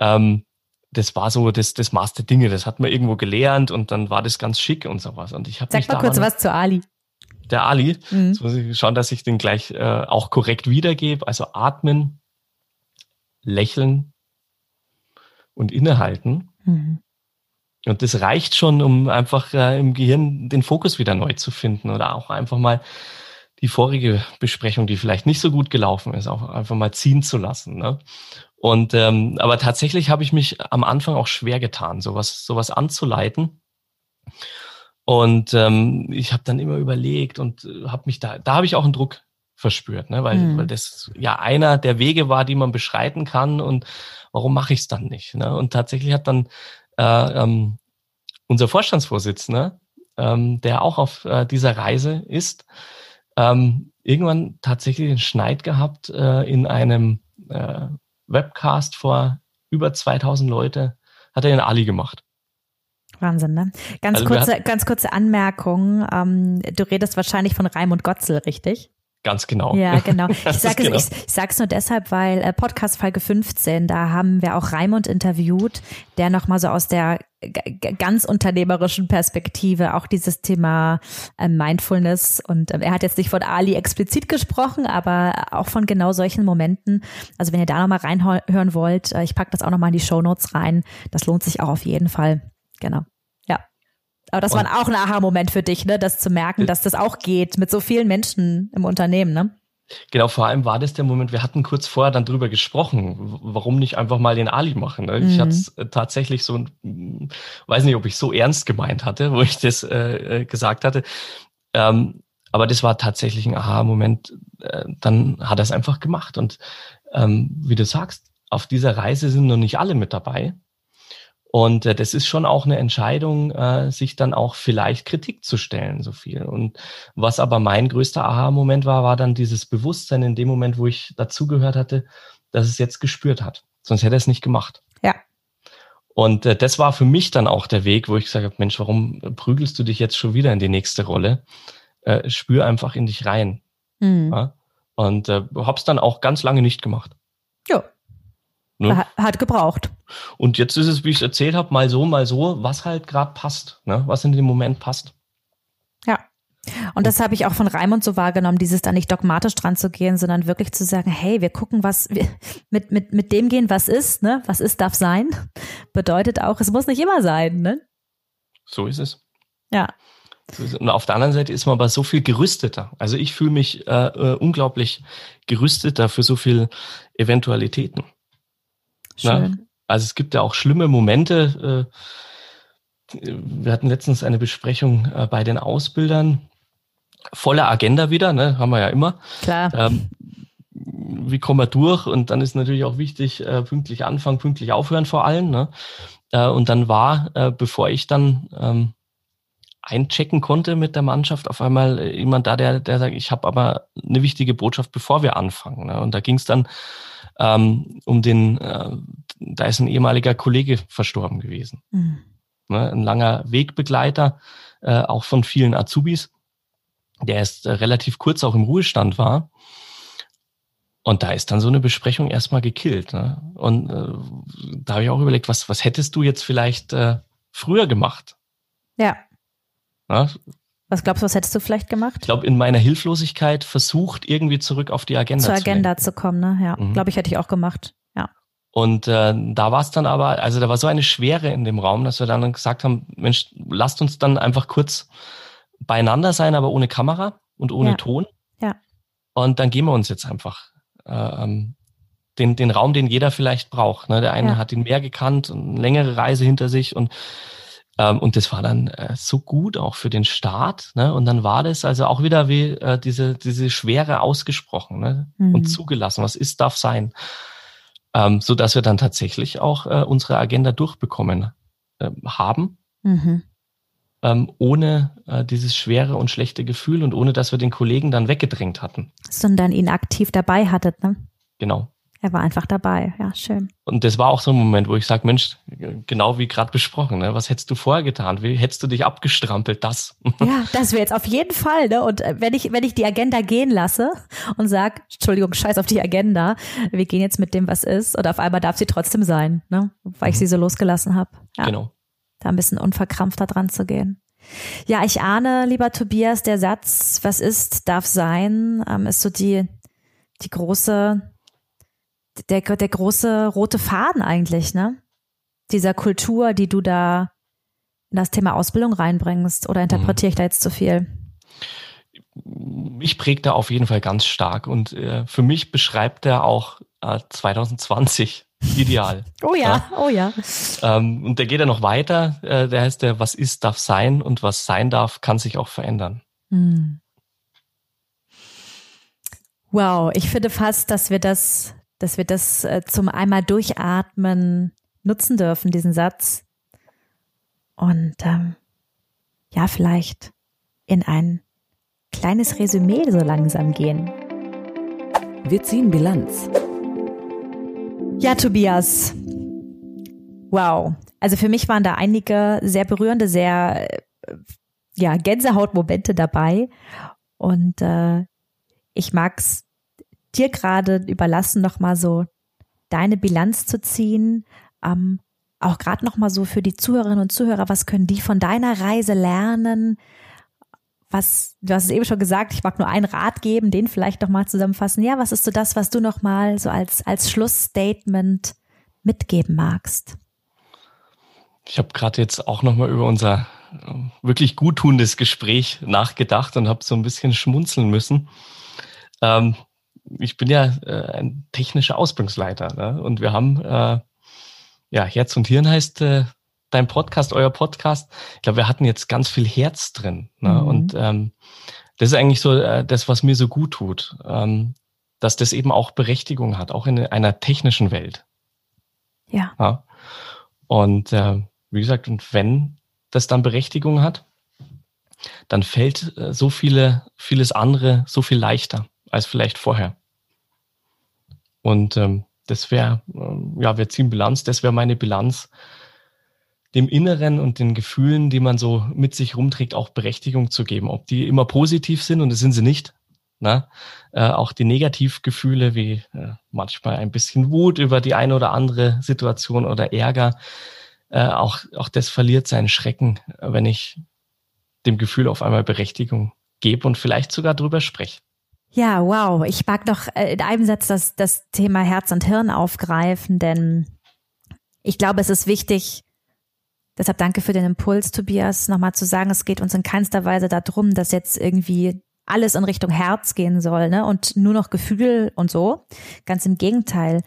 [SPEAKER 2] ähm, das war so das, das Maß der Dinge, das hat man irgendwo gelernt und dann war das ganz schick und sowas. Und ich habe
[SPEAKER 1] Sag mal kurz was zu Ali.
[SPEAKER 2] Der Ali, mhm. jetzt muss ich schauen, dass ich den gleich äh, auch korrekt wiedergebe. Also atmen, lächeln und innehalten. Mhm. Und das reicht schon, um einfach äh, im Gehirn den Fokus wieder neu zu finden oder auch einfach mal die vorige Besprechung, die vielleicht nicht so gut gelaufen ist, auch einfach mal ziehen zu lassen. Ne? Und ähm, aber tatsächlich habe ich mich am Anfang auch schwer getan, sowas sowas anzuleiten. Und ähm, ich habe dann immer überlegt und äh, habe mich da, da habe ich auch einen Druck verspürt, ne? weil, mhm. weil das ja einer der Wege war, die man beschreiten kann und warum mache ich es dann nicht? Ne? Und tatsächlich hat dann äh, ähm, unser Vorstandsvorsitzender, ähm, der auch auf äh, dieser Reise ist, ähm, irgendwann tatsächlich den Schneid gehabt äh, in einem äh, Webcast vor über 2000 Leute, hat er in Ali gemacht.
[SPEAKER 1] Wahnsinn, ne? Ganz also kurze, ganz kurze Anmerkung. Ähm, du redest wahrscheinlich von Raimund Gotzel, richtig?
[SPEAKER 2] Ganz genau.
[SPEAKER 1] Ja, genau. Ich sage genau. ich, ich sag's nur deshalb, weil äh, Podcast Folge 15, da haben wir auch Raimund interviewt, der nochmal so aus der ganz unternehmerischen Perspektive auch dieses Thema äh, Mindfulness und äh, er hat jetzt nicht von Ali explizit gesprochen, aber auch von genau solchen Momenten. Also wenn ihr da nochmal reinhören wollt, äh, ich pack das auch nochmal in die Show Notes rein. Das lohnt sich auch auf jeden Fall. Genau. Aber das und war auch ein Aha-Moment für dich, ne, das zu merken, dass das auch geht mit so vielen Menschen im Unternehmen, ne?
[SPEAKER 2] Genau, vor allem war das der Moment, wir hatten kurz vorher dann drüber gesprochen, warum nicht einfach mal den Ali machen. Ne? Mhm. Ich hatte es tatsächlich so, weiß nicht, ob ich so ernst gemeint hatte, wo ich das äh, äh, gesagt hatte. Ähm, aber das war tatsächlich ein Aha-Moment. Äh, dann hat er es einfach gemacht. Und ähm, wie du sagst, auf dieser Reise sind noch nicht alle mit dabei. Und äh, das ist schon auch eine Entscheidung, äh, sich dann auch vielleicht Kritik zu stellen, so viel. Und was aber mein größter Aha-Moment war, war dann dieses Bewusstsein in dem Moment, wo ich dazugehört hatte, dass es jetzt gespürt hat. Sonst hätte er es nicht gemacht.
[SPEAKER 1] Ja.
[SPEAKER 2] Und äh, das war für mich dann auch der Weg, wo ich gesagt habe, Mensch, warum prügelst du dich jetzt schon wieder in die nächste Rolle? Äh, spür einfach in dich rein. Mhm. Ja? Und äh, hab's dann auch ganz lange nicht gemacht.
[SPEAKER 1] Ja, Ne? Hat, gebraucht.
[SPEAKER 2] Und jetzt ist es, wie ich es erzählt habe, mal so, mal so, was halt gerade passt, ne? was in dem Moment passt.
[SPEAKER 1] Ja. Und das habe ich auch von Raimund so wahrgenommen, dieses da nicht dogmatisch dran zu gehen, sondern wirklich zu sagen, hey, wir gucken, was wir, mit, mit, mit dem gehen, was ist, ne? Was ist, darf sein. Bedeutet auch, es muss nicht immer sein, ne?
[SPEAKER 2] So ist es.
[SPEAKER 1] Ja.
[SPEAKER 2] Und auf der anderen Seite ist man aber so viel gerüsteter. Also ich fühle mich äh, äh, unglaublich gerüsteter für so viel Eventualitäten. Schön. Also es gibt ja auch schlimme Momente. Äh, wir hatten letztens eine Besprechung äh, bei den Ausbildern. Volle Agenda wieder, ne? haben wir ja immer.
[SPEAKER 1] Klar. Ähm,
[SPEAKER 2] wie kommen wir durch? Und dann ist natürlich auch wichtig, äh, pünktlich anfangen, pünktlich aufhören vor allem. Ne? Und dann war, bevor ich dann ähm, einchecken konnte mit der Mannschaft, auf einmal jemand da, der, der sagt, ich habe aber eine wichtige Botschaft, bevor wir anfangen. Ne? Und da ging es dann ähm, um den, äh, da ist ein ehemaliger Kollege verstorben gewesen. Mhm. Ne? Ein langer Wegbegleiter, äh, auch von vielen Azubis, der erst äh, relativ kurz auch im Ruhestand war. Und da ist dann so eine Besprechung erstmal gekillt. Ne? Und äh, da habe ich auch überlegt, was, was hättest du jetzt vielleicht äh, früher gemacht?
[SPEAKER 1] Ja. Ja? Was glaubst du, was hättest du vielleicht gemacht?
[SPEAKER 2] Ich glaube, in meiner Hilflosigkeit versucht, irgendwie zurück auf die Agenda
[SPEAKER 1] Zur zu Agenda lenken. zu kommen, ne? Ja, mhm. glaube ich, hätte ich auch gemacht. Ja.
[SPEAKER 2] Und äh, da war es dann aber, also da war so eine Schwere in dem Raum, dass wir dann gesagt haben, Mensch, lasst uns dann einfach kurz beieinander sein, aber ohne Kamera und ohne
[SPEAKER 1] ja.
[SPEAKER 2] Ton.
[SPEAKER 1] Ja.
[SPEAKER 2] Und dann gehen wir uns jetzt einfach äh, ähm, den, den Raum, den jeder vielleicht braucht. Ne? Der eine ja. hat ihn mehr gekannt, eine längere Reise hinter sich und ähm, und das war dann äh, so gut auch für den Start. Ne? Und dann war das also auch wieder wie äh, diese, diese Schwere ausgesprochen ne? Mhm. und zugelassen. Was ist, darf sein. Ähm, so dass wir dann tatsächlich auch äh, unsere Agenda durchbekommen äh, haben. Mhm. Ähm, ohne äh, dieses schwere und schlechte Gefühl und ohne dass wir den Kollegen dann weggedrängt hatten.
[SPEAKER 1] Sondern ihn aktiv dabei hattet, ne?
[SPEAKER 2] Genau.
[SPEAKER 1] Er war einfach dabei, ja, schön.
[SPEAKER 2] Und das war auch so ein Moment, wo ich sage, Mensch, genau wie gerade besprochen, ne? was hättest du vorher getan? Wie hättest du dich abgestrampelt? Das.
[SPEAKER 1] Ja, das wäre jetzt auf jeden Fall, ne? Und äh, wenn ich, wenn ich die Agenda gehen lasse und sag, Entschuldigung, scheiß auf die Agenda, wir gehen jetzt mit dem, was ist, und auf einmal darf sie trotzdem sein, ne? Weil ich mhm. sie so losgelassen habe. Ja.
[SPEAKER 2] Genau.
[SPEAKER 1] Da ein bisschen unverkrampfter dran zu gehen. Ja, ich ahne, lieber Tobias, der Satz, was ist, darf sein, ähm, ist so die, die große der, der große rote Faden eigentlich, ne? Dieser Kultur, die du da in das Thema Ausbildung reinbringst. Oder interpretiere ich da jetzt zu viel?
[SPEAKER 2] Mich prägt er auf jeden Fall ganz stark und äh, für mich beschreibt er auch äh, 2020 ideal.
[SPEAKER 1] oh ja, ja, oh ja.
[SPEAKER 2] Ähm, und der geht ja noch weiter. Äh, der heißt der, was ist, darf sein und was sein darf, kann sich auch verändern. Hm.
[SPEAKER 1] Wow, ich finde fast, dass wir das dass wir das äh, zum einmal durchatmen nutzen dürfen, diesen Satz. Und ähm, ja, vielleicht in ein kleines Resümee so langsam gehen.
[SPEAKER 4] Wir ziehen Bilanz.
[SPEAKER 1] Ja, Tobias. Wow. Also für mich waren da einige sehr berührende, sehr äh, ja, Gänsehautmomente dabei. Und äh, ich mag's dir gerade überlassen, noch mal so deine Bilanz zu ziehen. Ähm, auch gerade noch mal so für die Zuhörerinnen und Zuhörer, was können die von deiner Reise lernen? Was, du hast es eben schon gesagt, ich mag nur einen Rat geben, den vielleicht noch mal zusammenfassen. Ja, was ist so das, was du noch mal so als, als Schlussstatement mitgeben magst?
[SPEAKER 2] Ich habe gerade jetzt auch noch mal über unser äh, wirklich guttunendes Gespräch nachgedacht und habe so ein bisschen schmunzeln müssen. Ähm, ich bin ja äh, ein technischer Ausbildungsleiter ne? und wir haben, äh, ja, Herz und Hirn heißt äh, dein Podcast, euer Podcast. Ich glaube, wir hatten jetzt ganz viel Herz drin. Ne? Mhm. Und ähm, das ist eigentlich so äh, das, was mir so gut tut, ähm, dass das eben auch Berechtigung hat, auch in einer technischen Welt.
[SPEAKER 1] Ja.
[SPEAKER 2] ja? Und äh, wie gesagt, und wenn das dann Berechtigung hat, dann fällt äh, so viele, vieles andere so viel leichter als vielleicht vorher. Und ähm, das wäre, äh, ja, wir ziehen Bilanz, das wäre meine Bilanz, dem Inneren und den Gefühlen, die man so mit sich rumträgt, auch Berechtigung zu geben. Ob die immer positiv sind, und das sind sie nicht, Ne? Äh, auch die Negativgefühle wie äh, manchmal ein bisschen Wut über die eine oder andere Situation oder Ärger, äh, auch, auch das verliert seinen Schrecken, wenn ich dem Gefühl auf einmal Berechtigung gebe und vielleicht sogar drüber spreche.
[SPEAKER 1] Ja, wow. Ich mag doch äh, in einem Satz das, das Thema Herz und Hirn aufgreifen, denn ich glaube, es ist wichtig, deshalb danke für den Impuls, Tobias, nochmal zu sagen, es geht uns in keinster Weise darum, dass jetzt irgendwie alles in Richtung Herz gehen soll, ne? Und nur noch Gefühl und so. Ganz im Gegenteil.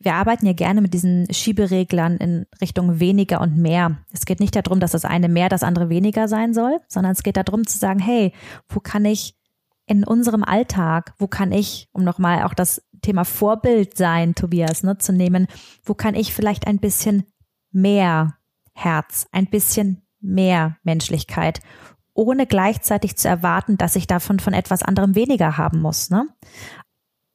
[SPEAKER 1] Wir arbeiten ja gerne mit diesen Schiebereglern in Richtung weniger und mehr. Es geht nicht darum, dass das eine mehr, das andere weniger sein soll, sondern es geht darum zu sagen, hey, wo kann ich in unserem Alltag, wo kann ich, um nochmal auch das Thema Vorbild sein, Tobias, ne, zu nehmen, wo kann ich vielleicht ein bisschen mehr Herz, ein bisschen mehr Menschlichkeit ohne gleichzeitig zu erwarten, dass ich davon von etwas anderem weniger haben muss. Ne?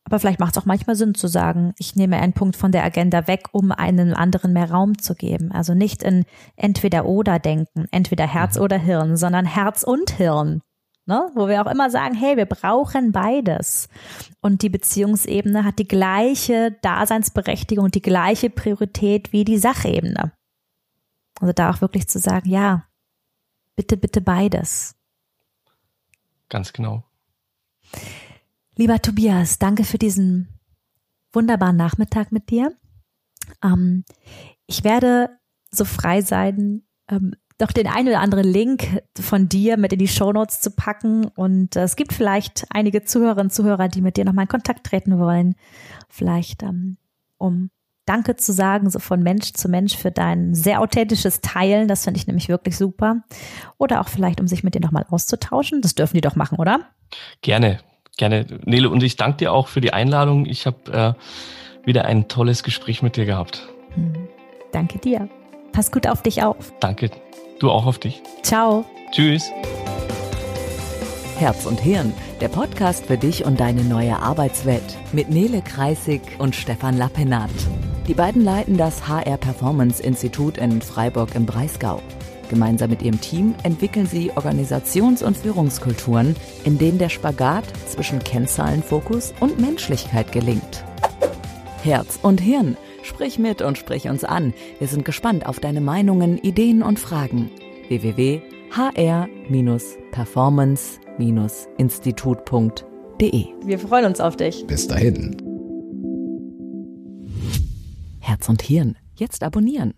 [SPEAKER 1] Aber vielleicht macht es auch manchmal Sinn zu sagen, ich nehme einen Punkt von der Agenda weg, um einem anderen mehr Raum zu geben. Also nicht in entweder oder denken, entweder Herz mhm. oder Hirn, sondern Herz und Hirn. Ne? Wo wir auch immer sagen, hey, wir brauchen beides. Und die Beziehungsebene hat die gleiche Daseinsberechtigung und die gleiche Priorität wie die Sachebene. Also da auch wirklich zu sagen, ja, Bitte, bitte beides.
[SPEAKER 2] Ganz genau.
[SPEAKER 1] Lieber Tobias, danke für diesen wunderbaren Nachmittag mit dir. Ähm, ich werde so frei sein, ähm, doch den einen oder anderen Link von dir mit in die Shownotes zu packen. Und äh, es gibt vielleicht einige Zuhörerinnen und Zuhörer, die mit dir nochmal in Kontakt treten wollen. Vielleicht ähm, um Danke zu sagen, so von Mensch zu Mensch für dein sehr authentisches Teilen. Das finde ich nämlich wirklich super. Oder auch vielleicht, um sich mit dir nochmal auszutauschen. Das dürfen die doch machen, oder?
[SPEAKER 2] Gerne, gerne. Nele, und ich danke dir auch für die Einladung. Ich habe äh, wieder ein tolles Gespräch mit dir gehabt.
[SPEAKER 1] Hm. Danke dir. Pass gut auf dich auf.
[SPEAKER 2] Danke. Du auch auf dich.
[SPEAKER 1] Ciao.
[SPEAKER 2] Tschüss.
[SPEAKER 4] Herz und Hirn, der Podcast für dich und deine neue Arbeitswelt mit Nele Kreisig und Stefan Lappenat. Die beiden leiten das HR Performance Institut in Freiburg im Breisgau. Gemeinsam mit ihrem Team entwickeln sie Organisations- und Führungskulturen, in denen der Spagat zwischen Kennzahlenfokus und Menschlichkeit gelingt. Herz und Hirn. Sprich mit und sprich uns an. Wir sind gespannt auf deine Meinungen, Ideen und Fragen. www.hr-performance-institut.de
[SPEAKER 1] Wir freuen uns auf dich.
[SPEAKER 3] Bis dahin.
[SPEAKER 4] Herz und Hirn. Jetzt abonnieren.